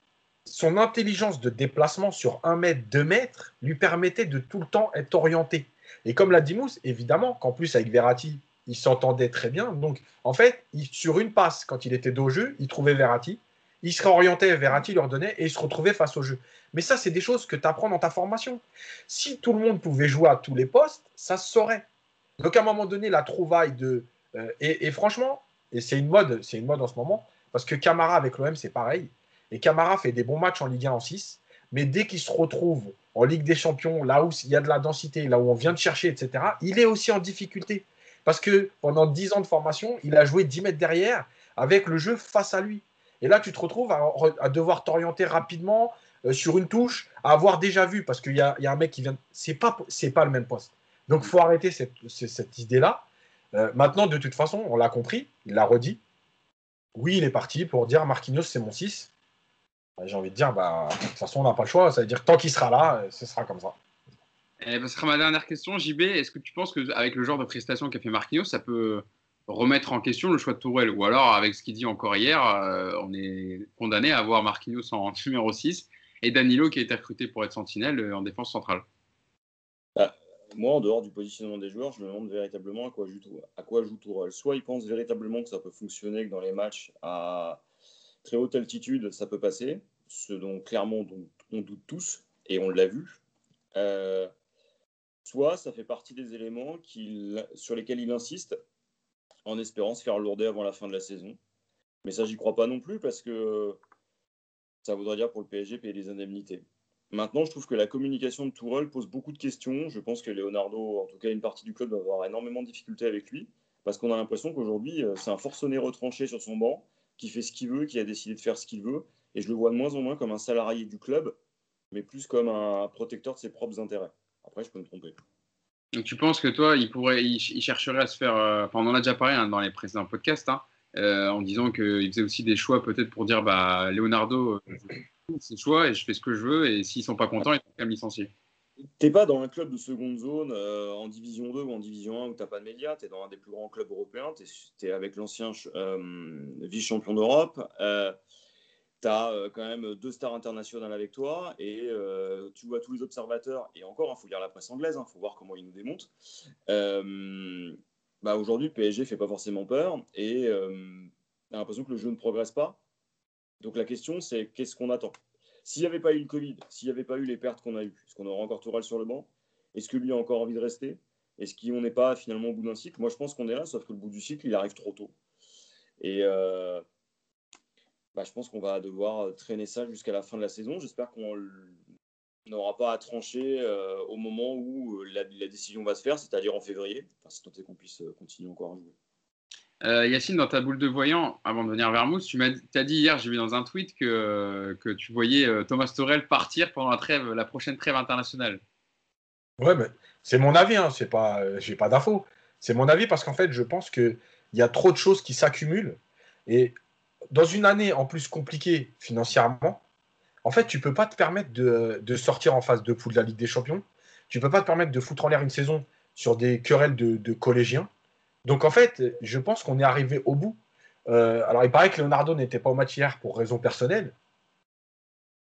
son intelligence de déplacement sur 1 mètre, 2 mètres lui permettait de tout le temps être orienté. Et comme l'a dit Mousse, évidemment qu'en plus avec Verratti, il s'entendait très bien. Donc, en fait, sur une passe, quand il était dos jeu, il trouvait Verratti. Il serait orienté, Verratti leur donnait et il se retrouvait face au jeu. Mais ça, c'est des choses que tu apprends dans ta formation. Si tout le monde pouvait jouer à tous les postes, ça se saurait. Donc, à un moment donné, la trouvaille de. Euh, et, franchement, et c'est une mode, c'est une mode en ce moment, parce que Camara avec l'OM, c'est pareil. Et Camara fait des bons matchs en Ligue 1 en 6, mais dès qu'il se retrouve en Ligue des Champions, là où il y a de la densité, là où on vient de chercher, etc., il est aussi en difficulté. Parce que pendant 10 ans de formation, il a joué 10 mètres derrière avec le jeu face à lui. Et là, tu te retrouves à, devoir t'orienter rapidement euh, sur une touche, à avoir déjà vu, parce qu'il y, a, un mec qui vient. C'est pas, pas le même poste. Donc, il faut arrêter cette, cette idée-là. Euh, maintenant, de toute façon, on l'a compris, il l'a redit. Oui, il est parti pour dire Marquinhos, c'est mon 6. J'ai envie de dire, bah, de toute façon, on n'a pas le choix. Ça veut dire tant qu'il sera là, euh, ce sera comme ça. Et ce sera ma dernière question. JB, est-ce que tu penses qu'avec le genre de prestation qu'a fait Marquinhos, ça peut remettre en question le choix de Tourelle? Ou alors, avec ce qu'il dit encore hier, euh, on est condamné à avoir Marquinhos en numéro 6 et Danilo qui a été recruté pour être sentinelle euh, en défense centrale bah, Moi, en dehors du positionnement des joueurs, je me demande véritablement à quoi joue, à quoi joue Tourelle? Soit il pense véritablement que ça peut fonctionner, que dans les matchs à très haute altitude, ça peut passer, ce dont clairement on doute tous, et on l'a vu. Euh, soit ça fait partie des éléments sur lesquels il insiste en espérant se faire lourder avant la fin de la saison. Mais ça, j'y crois pas non plus parce que ça voudrait dire pour le PSG payer des indemnités. Maintenant, je trouve que la communication de Tourelle pose beaucoup de questions. Je pense que Leonardo, en tout cas une partie du club, va avoir énormément de difficultés avec lui parce qu'on a l'impression qu'aujourd'hui, euh, c'est un forcené retranché sur son banc qui fait ce qu'il veut, qui a décidé de faire ce qu'il veut. Et je le vois de moins en moins comme un salarié du club, mais plus comme un protecteur de ses propres intérêts. Après, je peux me tromper. Donc, tu penses que toi, il, pourrait, il, chercherait à se faire. Euh, enfin, on en a déjà parlé hein, dans les précédents podcasts, hein, euh, en disant qu'il faisait aussi des choix peut-être pour dire bah, Leonardo, euh, c'est choix et je fais ce que je veux, et s'ils sont pas contents, ils sont quand même licenciés. T'es pas dans un club de seconde zone en division 2 ou en division 1 où t'as pas de médias, tu es dans un des plus grands clubs européens, tu es, avec l'ancien vice-champion d'Europe tu as euh, quand même deux stars internationales avec toi et euh, tu vois tous les observateurs. Et encore, il hein, faut lire la presse anglaise, il hein, faut voir comment ils nous démontent. Euh, bah, Aujourd'hui, le PSG fait pas forcément peur et a l'impression que le jeu ne progresse pas. Donc la question, c'est qu'est-ce qu'on attend? S'il n'y avait pas eu le Covid, s'il n'y avait pas eu les pertes qu'on a eues, est-ce qu'on aurait encore Tourelle sur le banc? Est-ce que lui a encore envie de rester? Est-ce qu'on n'est pas finalement au bout d'un cycle? Moi, je pense qu'on est là, sauf que le bout du cycle, il arrive trop tôt. Et bah, je pense qu'on va devoir euh, traîner ça jusqu'à la fin de la saison. J'espère qu'on n'aura pas à trancher euh, au moment où euh, la, décision va se faire, c'est-à-dire en février, enfin, si tant est qu'on puisse continuer encore à jouer. Yacine, dans ta boule de voyant, avant de venir vers Mousse, tu as dit hier, j'ai vu dans un tweet que, que tu voyais Thomas Torel partir pendant la, trêve, la prochaine trêve internationale. Ouais, mais c'est mon avis, hein, c'est pas, j'ai pas d'infos. C'est mon avis parce qu'en fait, je pense qu'il y a trop de choses qui s'accumulent et dans une année en plus compliquée financièrement, en fait, tu peux pas te permettre de, sortir en phase de poule de la Ligue des Champions. Tu peux pas te permettre de foutre en l'air une saison sur des querelles de, collégiens. Donc en fait, je pense qu'on est arrivé au bout. Euh, alors il paraît que Leonardo n'était pas au match hier pour raison personnelle.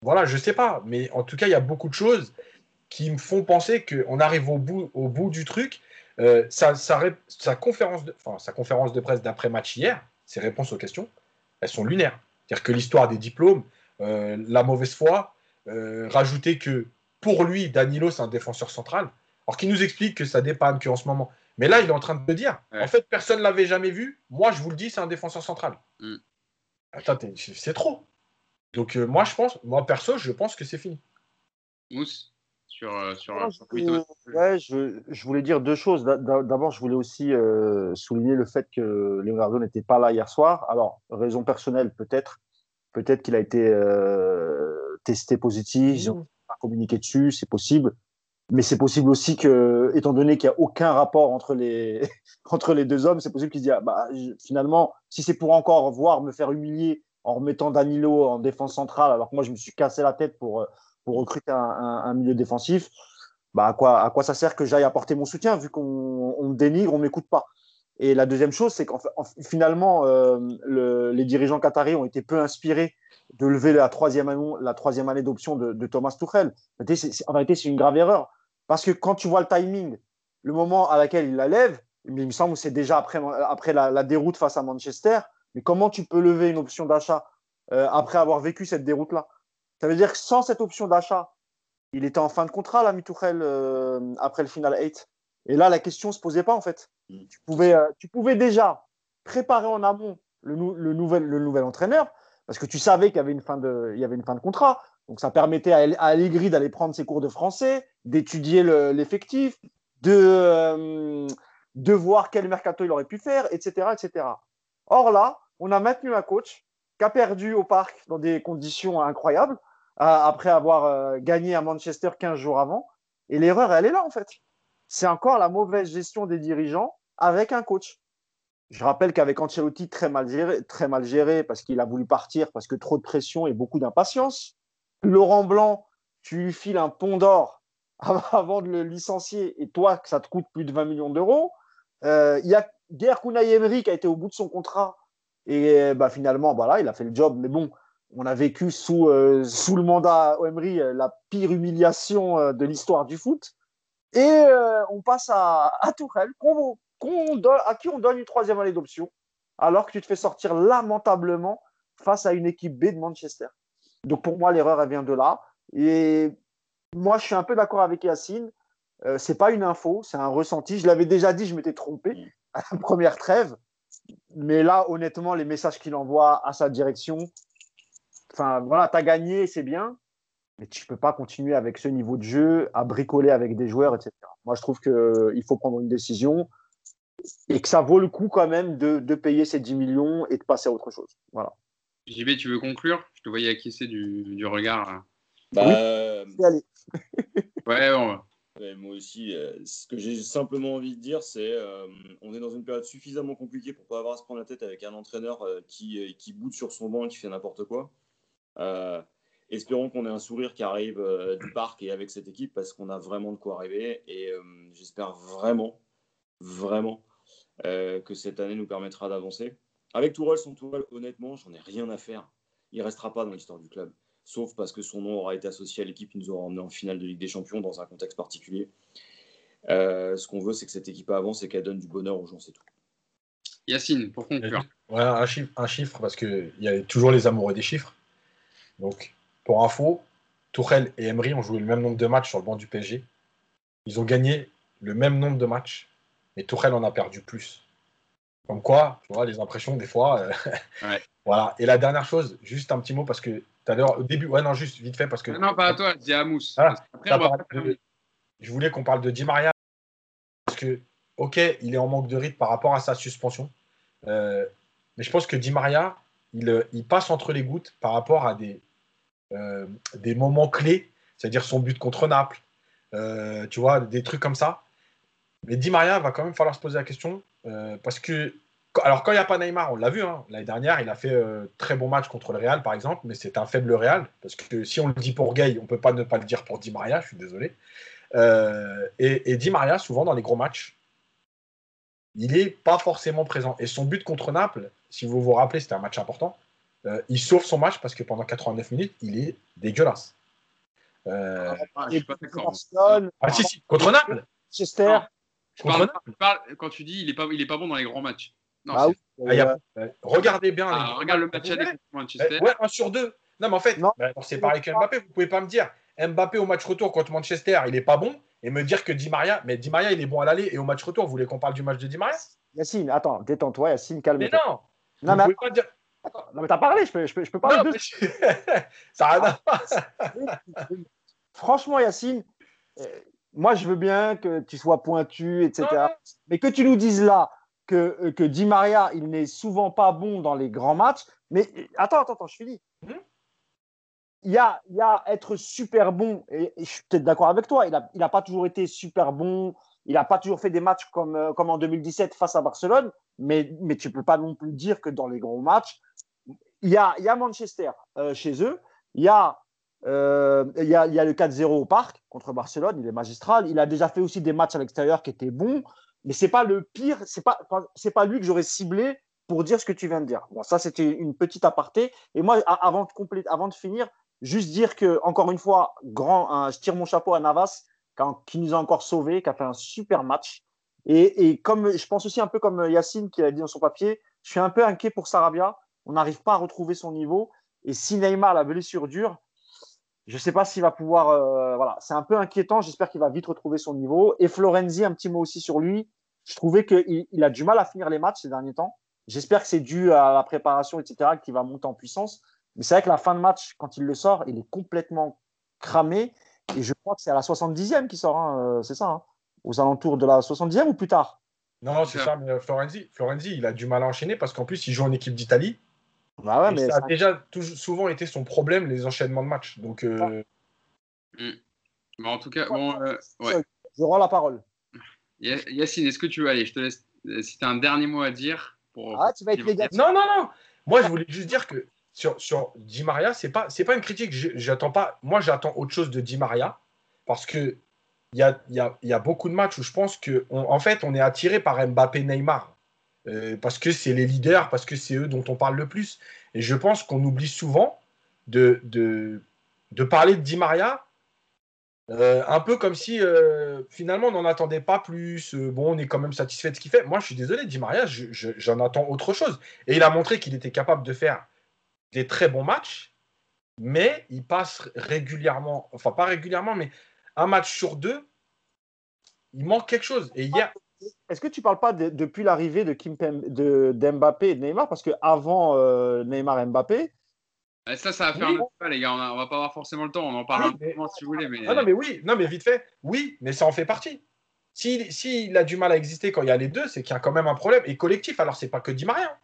Voilà, je sais pas, mais en tout cas, il y a beaucoup de choses qui me font penser qu'on arrive au bout, au bout du truc. Euh, sa, conférence de, sa conférence de presse d'après-match hier, ses réponses aux questions, elles sont lunaires. C'est-à-dire que l'histoire des diplômes, euh, la mauvaise foi, rajouter que pour lui, Danilo, c'est un défenseur central, alors qu'il nous explique que ça dépanne qu'en ce moment. Mais là, il est en train de te dire, en fait, personne ne l'avait jamais vu. Moi, je vous le dis, c'est un défenseur central. Mm. Attends, c'est trop. Donc, euh, moi, je pense, moi, perso, je pense que c'est fini. Mousse sur, sur, ouais, je, je, voulais dire deux choses. D'abord, je voulais aussi souligner le fait que Leonardo n'était pas là hier soir. Alors, raison personnelle peut-être, Peut-être qu'il a été euh, testé positif, ils pas communiqué dessus, c'est possible. Mais c'est possible aussi que, étant donné qu'il n'y a aucun rapport entre les, entre les deux hommes, c'est possible qu'il se dise ah, bah, finalement, si c'est pour encore voir me faire humilier en remettant Danilo en défense centrale, alors que moi je me suis cassé la tête pour, pour recruter un, un, milieu défensif, bah, à, quoi, à quoi ça sert que j'aille apporter mon soutien vu qu'on me dénigre, on ne m'écoute pas? Et la deuxième chose, c'est qu'en finalement, euh, le, les dirigeants qataris ont été peu inspirés de lever la troisième la troisième année d'option de, Thomas Tuchel. En réalité, c'est une grave erreur. Parce que quand tu vois le timing, le moment à laquelle il la lève, il me semble que c'est déjà après, après la, la, déroute face à Manchester. Mais comment tu peux lever une option d'achat euh, après avoir vécu cette déroute-là? Ça veut dire que sans cette option d'achat, il était en fin de contrat, l'ami Tuchel, euh, après le final 8. Et là, la question ne se posait pas, en fait. Mm. Tu pouvais, euh, tu pouvais déjà préparer en amont le, le, nouvel, le nouvel entraîneur, parce que tu savais qu'il y avait une fin de, il y avait une fin de contrat. Donc, ça permettait à, Allegri d'aller prendre ses cours de français, d'étudier l'effectif, de, euh, de voir quel mercato il aurait pu faire, etc., etc. Or là, on a maintenu un coach qui a perdu au parc dans des conditions incroyables, après avoir euh, gagné à Manchester 15 jours avant. Et l'erreur, elle est là, en fait c'est encore la mauvaise gestion des dirigeants avec un coach. Je rappelle qu'avec Ancelotti, très mal géré, très mal géré parce qu'il a voulu partir, parce que trop de pression et beaucoup d'impatience. Laurent Blanc, tu lui files un pont d'or avant de le licencier et toi, que ça te coûte plus de 20 millions d'euros. Euh, il y a Guerre Kounaï Emery qui a été au bout de son contrat et bah, finalement, voilà, il a fait le job. Mais bon, on a vécu sous, euh, sous le mandat Emery euh, la pire humiliation de l'histoire du foot. Et euh, on passe à, à Tourelle, à qui on donne une troisième année d'option, alors que tu te fais sortir lamentablement face à une équipe B de Manchester. Donc pour moi, l'erreur, elle vient de là. Et moi, je suis un peu d'accord avec Yacine. Euh, c'est pas une info, c'est un ressenti. Je l'avais déjà dit, je m'étais trompé mm. à la première trêve. Mais là, honnêtement, les messages qu'il envoie à sa direction, enfin voilà, tu as gagné, c'est bien mais tu ne peux pas continuer avec ce niveau de jeu à bricoler avec des joueurs, etc. Moi, je trouve qu'il faut prendre une décision et que ça vaut le coup quand même de, de, payer ces 10 millions et de passer à autre chose. Voilà. JB, tu veux conclure? Je te voyais acquiescer du, du regard. Bah, oui. Euh, allez. Ouais, moi aussi, euh, ce que j'ai simplement envie de dire, c'est euh, on est dans une période suffisamment compliquée pour pas avoir à se prendre la tête avec un entraîneur qui, qui boude sur son banc et qui fait n'importe quoi espérons qu'on ait un sourire qui arrive euh, du parc et avec cette équipe parce qu'on a vraiment de quoi arriver. Et euh, j'espère vraiment, vraiment euh, que cette année nous permettra d'avancer. Avec Tourelle, son Tourelle, honnêtement, j'en ai rien à faire. Il restera pas dans l'histoire du club, sauf parce que son nom aura été associé à l'équipe qui nous aura emmené en finale de Ligue des Champions dans un contexte particulier. ce qu'on veut, c'est que cette équipe avance et qu'elle donne du bonheur aux gens, c'est tout. Yacine, pour conclure. Ouais, un chiffre, un chiffre parce qu'il y a toujours les amoureux des chiffres. Donc, pour info, Tourelle et Emery ont joué le même nombre de matchs sur le banc du PSG. Ils ont gagné le même nombre de matchs, mais Tourelle en a perdu plus. Comme quoi, tu vois, les impressions, des fois. Euh, voilà. Et la dernière chose, juste un petit mot, parce que tout à l'heure, au début, ouais, non, juste vite fait, parce que. Non, pas à toi, dis à Mousse. je voulais qu'on parle de Di Maria, parce que, ok, il est en manque de rythme par rapport à sa suspension. Euh, mais je pense que Di Maria, il, il, passe entre les gouttes par rapport à des, euh, des moments clés, c'est-à-dire son but contre Naples, euh, tu vois, des trucs comme ça. Mais Di Maria va quand même falloir se poser la question euh, parce que alors, quand il n'y a pas Neymar, on l'a vu, hein, l'année dernière, il a fait euh, très bon match contre le Real, par exemple, mais c'est un faible Real, parce que si on le dit pour Gay, on ne peut pas ne pas le dire pour Di Maria, je suis désolé. Euh, et, et, Di Maria, souvent dans les gros matchs, il n'est pas forcément présent. Et son but contre Naples, si vous vous rappelez, c'était un match important, euh, il sauve son match parce que pendant 89 minutes, il est dégueulasse. Euh, ah, je suis pas d'accord. Ah, si, si, contre Naples. Manchester. quand tu dis il est pas, il est pas bon dans les grands matchs. Non, ah, oui, a, regardez bien. Ah, regarde le match avec Manchester. Ouais, un sur deux. Non, mais en fait, bah, c'est pareil que Mbappé. Vous pouvez pas me dire Mbappé au match retour contre Manchester, il est pas bon, et me dire que Di Maria, mais Di Maria, il est bon à l'aller et au match retour. Vous voulez qu'on parle du match de Di Maria? Yacine, attends, détends-toi, Yacine, calme-toi. Mais non. Non, mais, pas dire... non, mais t'as parlé, je peux, je peux, je peux parler de. Ça a Franchement, Yacine, euh, moi, je veux bien que tu sois pointu, etc. Mais que tu nous dises là que, euh, que Di Maria, il n'est souvent pas bon dans les grands matchs. Mais euh, attends, attends, attends, je finis. Hmm? Il, y a, il y a être super bon, et, je suis peut-être d'accord avec toi, il n'a il a pas toujours été super bon, il n'a pas toujours fait des matchs comme, comme en 2017 face à Barcelone, mais, mais tu ne peux pas non plus dire que dans les grands matchs, il y a, il y a Manchester chez eux, il y a euh, il, y a, il, y a, le 4-0 au parc contre Barcelone, il est magistral. Il a déjà fait aussi des matchs à l'extérieur qui étaient bons, mais c'est pas le pire, c'est pas c'est pas lui que j'aurais ciblé pour dire ce que tu viens de dire. Bon, ça c'était une petite aparté. Et moi, avant de avant de finir, juste dire que encore une fois, grand, je tire mon chapeau à Navas qui nous a encore sauvés, qui a fait un super match. Et, et, comme je pense aussi un peu comme Yacine qui a dit dans son papier, je suis un peu inquiet pour Sarabia. On n'arrive pas à retrouver son niveau. Et si Neymar la blessure dure, je ne sais pas s'il va pouvoir. Euh, voilà, c'est un peu inquiétant. J'espère qu'il va vite retrouver son niveau. Et Florenzi, un petit mot aussi sur lui. Je trouvais qu'il il a du mal à finir les matchs ces derniers temps. J'espère que c'est dû à la préparation, etc., qu'il va monter en puissance. Mais c'est vrai que la fin de match, quand il le sort, il est complètement cramé. Et je crois que c'est à la 70e qu'il sort, hein, euh, c'est ça, hein, aux alentours de la 70e ou plus tard? Non, c'est ça, mais Florenzi, Florenzi, il a du mal à enchaîner parce qu'en plus, il joue en équipe d'Italie. Bah mais ça a déjà souvent été son problème, les enchaînements de matchs. Donc, euh... mmh. en tout cas, bon, euh, ouais. je rends la parole. Yacine, est-ce que tu veux aller? Je te laisse. Euh, si tu as un dernier mot à dire. Pour... Ah, tu vas être négatif. Non, non, non. Moi, je voulais juste dire que sur, sur Di Maria, c'est pas, c'est pas une critique. J'attends pas. Moi, j'attends autre chose de Di Maria parce que il y a, y, a, y a, beaucoup de matchs où je pense que, en fait, on est attiré par Mbappé, Neymar. Euh, parce que c'est les leaders, parce que c'est eux dont on parle le plus. Et je pense qu'on oublie souvent de, de, parler de Di Maria euh, un peu comme si euh, finalement on n'en attendait pas plus. bon, on est quand même satisfait de ce qu'il fait. Moi, je suis désolé, Di Maria, j'en attends autre chose. Et il a montré qu'il était capable de faire des très bons matchs, mais il passe régulièrement, enfin pas régulièrement, mais un match sur deux, il manque quelque chose. Et hier, est-ce que tu ne parles pas depuis l'arrivée de, Kim de, d'Mbappé et de Neymar? Parce qu'avant euh, Neymar et Mbappé. Eh, ça, ça va faire un peu, les gars. On, ne va pas avoir forcément le temps. On en parle un peu moins si vous voulez. Mais... Ah non, mais oui, non, mais vite fait. Oui, mais ça en fait partie. S'il si, a du mal à exister quand il y a les deux, c'est qu'il y a quand même un problème. Et collectif, alors c'est pas que Di Maria.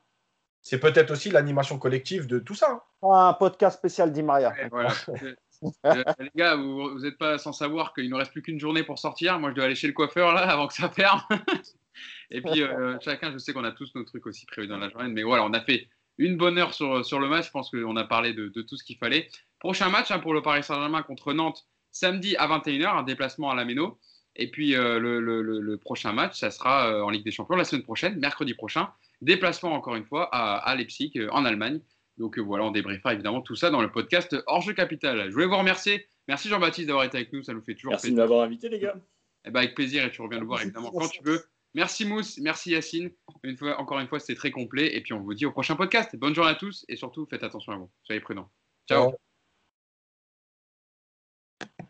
C'est peut-être aussi l'animation collective de tout ça. Un podcast spécial Di Maria. voilà. Euh, les gars, vous n'êtes pas sans savoir qu'il ne reste plus qu'une journée pour sortir. Moi, je dois aller chez le coiffeur là avant que ça ferme. Et puis, euh, chacun, je sais qu'on a tous nos trucs aussi prévus dans la journée. Mais voilà, on a fait une bonne heure sur, sur le match. Je pense qu'on a parlé de, tout ce qu'il fallait. Prochain match hein, pour le Paris Saint-Germain contre Nantes, samedi à 21h, un déplacement à la Méno. Et puis, euh, le, prochain match, ça sera en Ligue des Champions la semaine prochaine, mercredi prochain. Déplacement, encore une fois, à Leipzig, en Allemagne. Donc euh, voilà, on débriefera évidemment tout ça dans le podcast Hors Capital. Je voulais vous remercier. Merci Jean-Baptiste d'avoir été avec nous, ça nous fait toujours merci plaisir. Merci de m'avoir invité les gars. Eh ben, avec plaisir et tu reviens nous voir évidemment quand tu veux. Merci Mousse, merci Yacine. Une fois, encore une fois, c'était très complet. Et puis on vous dit au prochain podcast. Bonne journée à tous et surtout faites attention à vous. Soyez prudents. Ciao.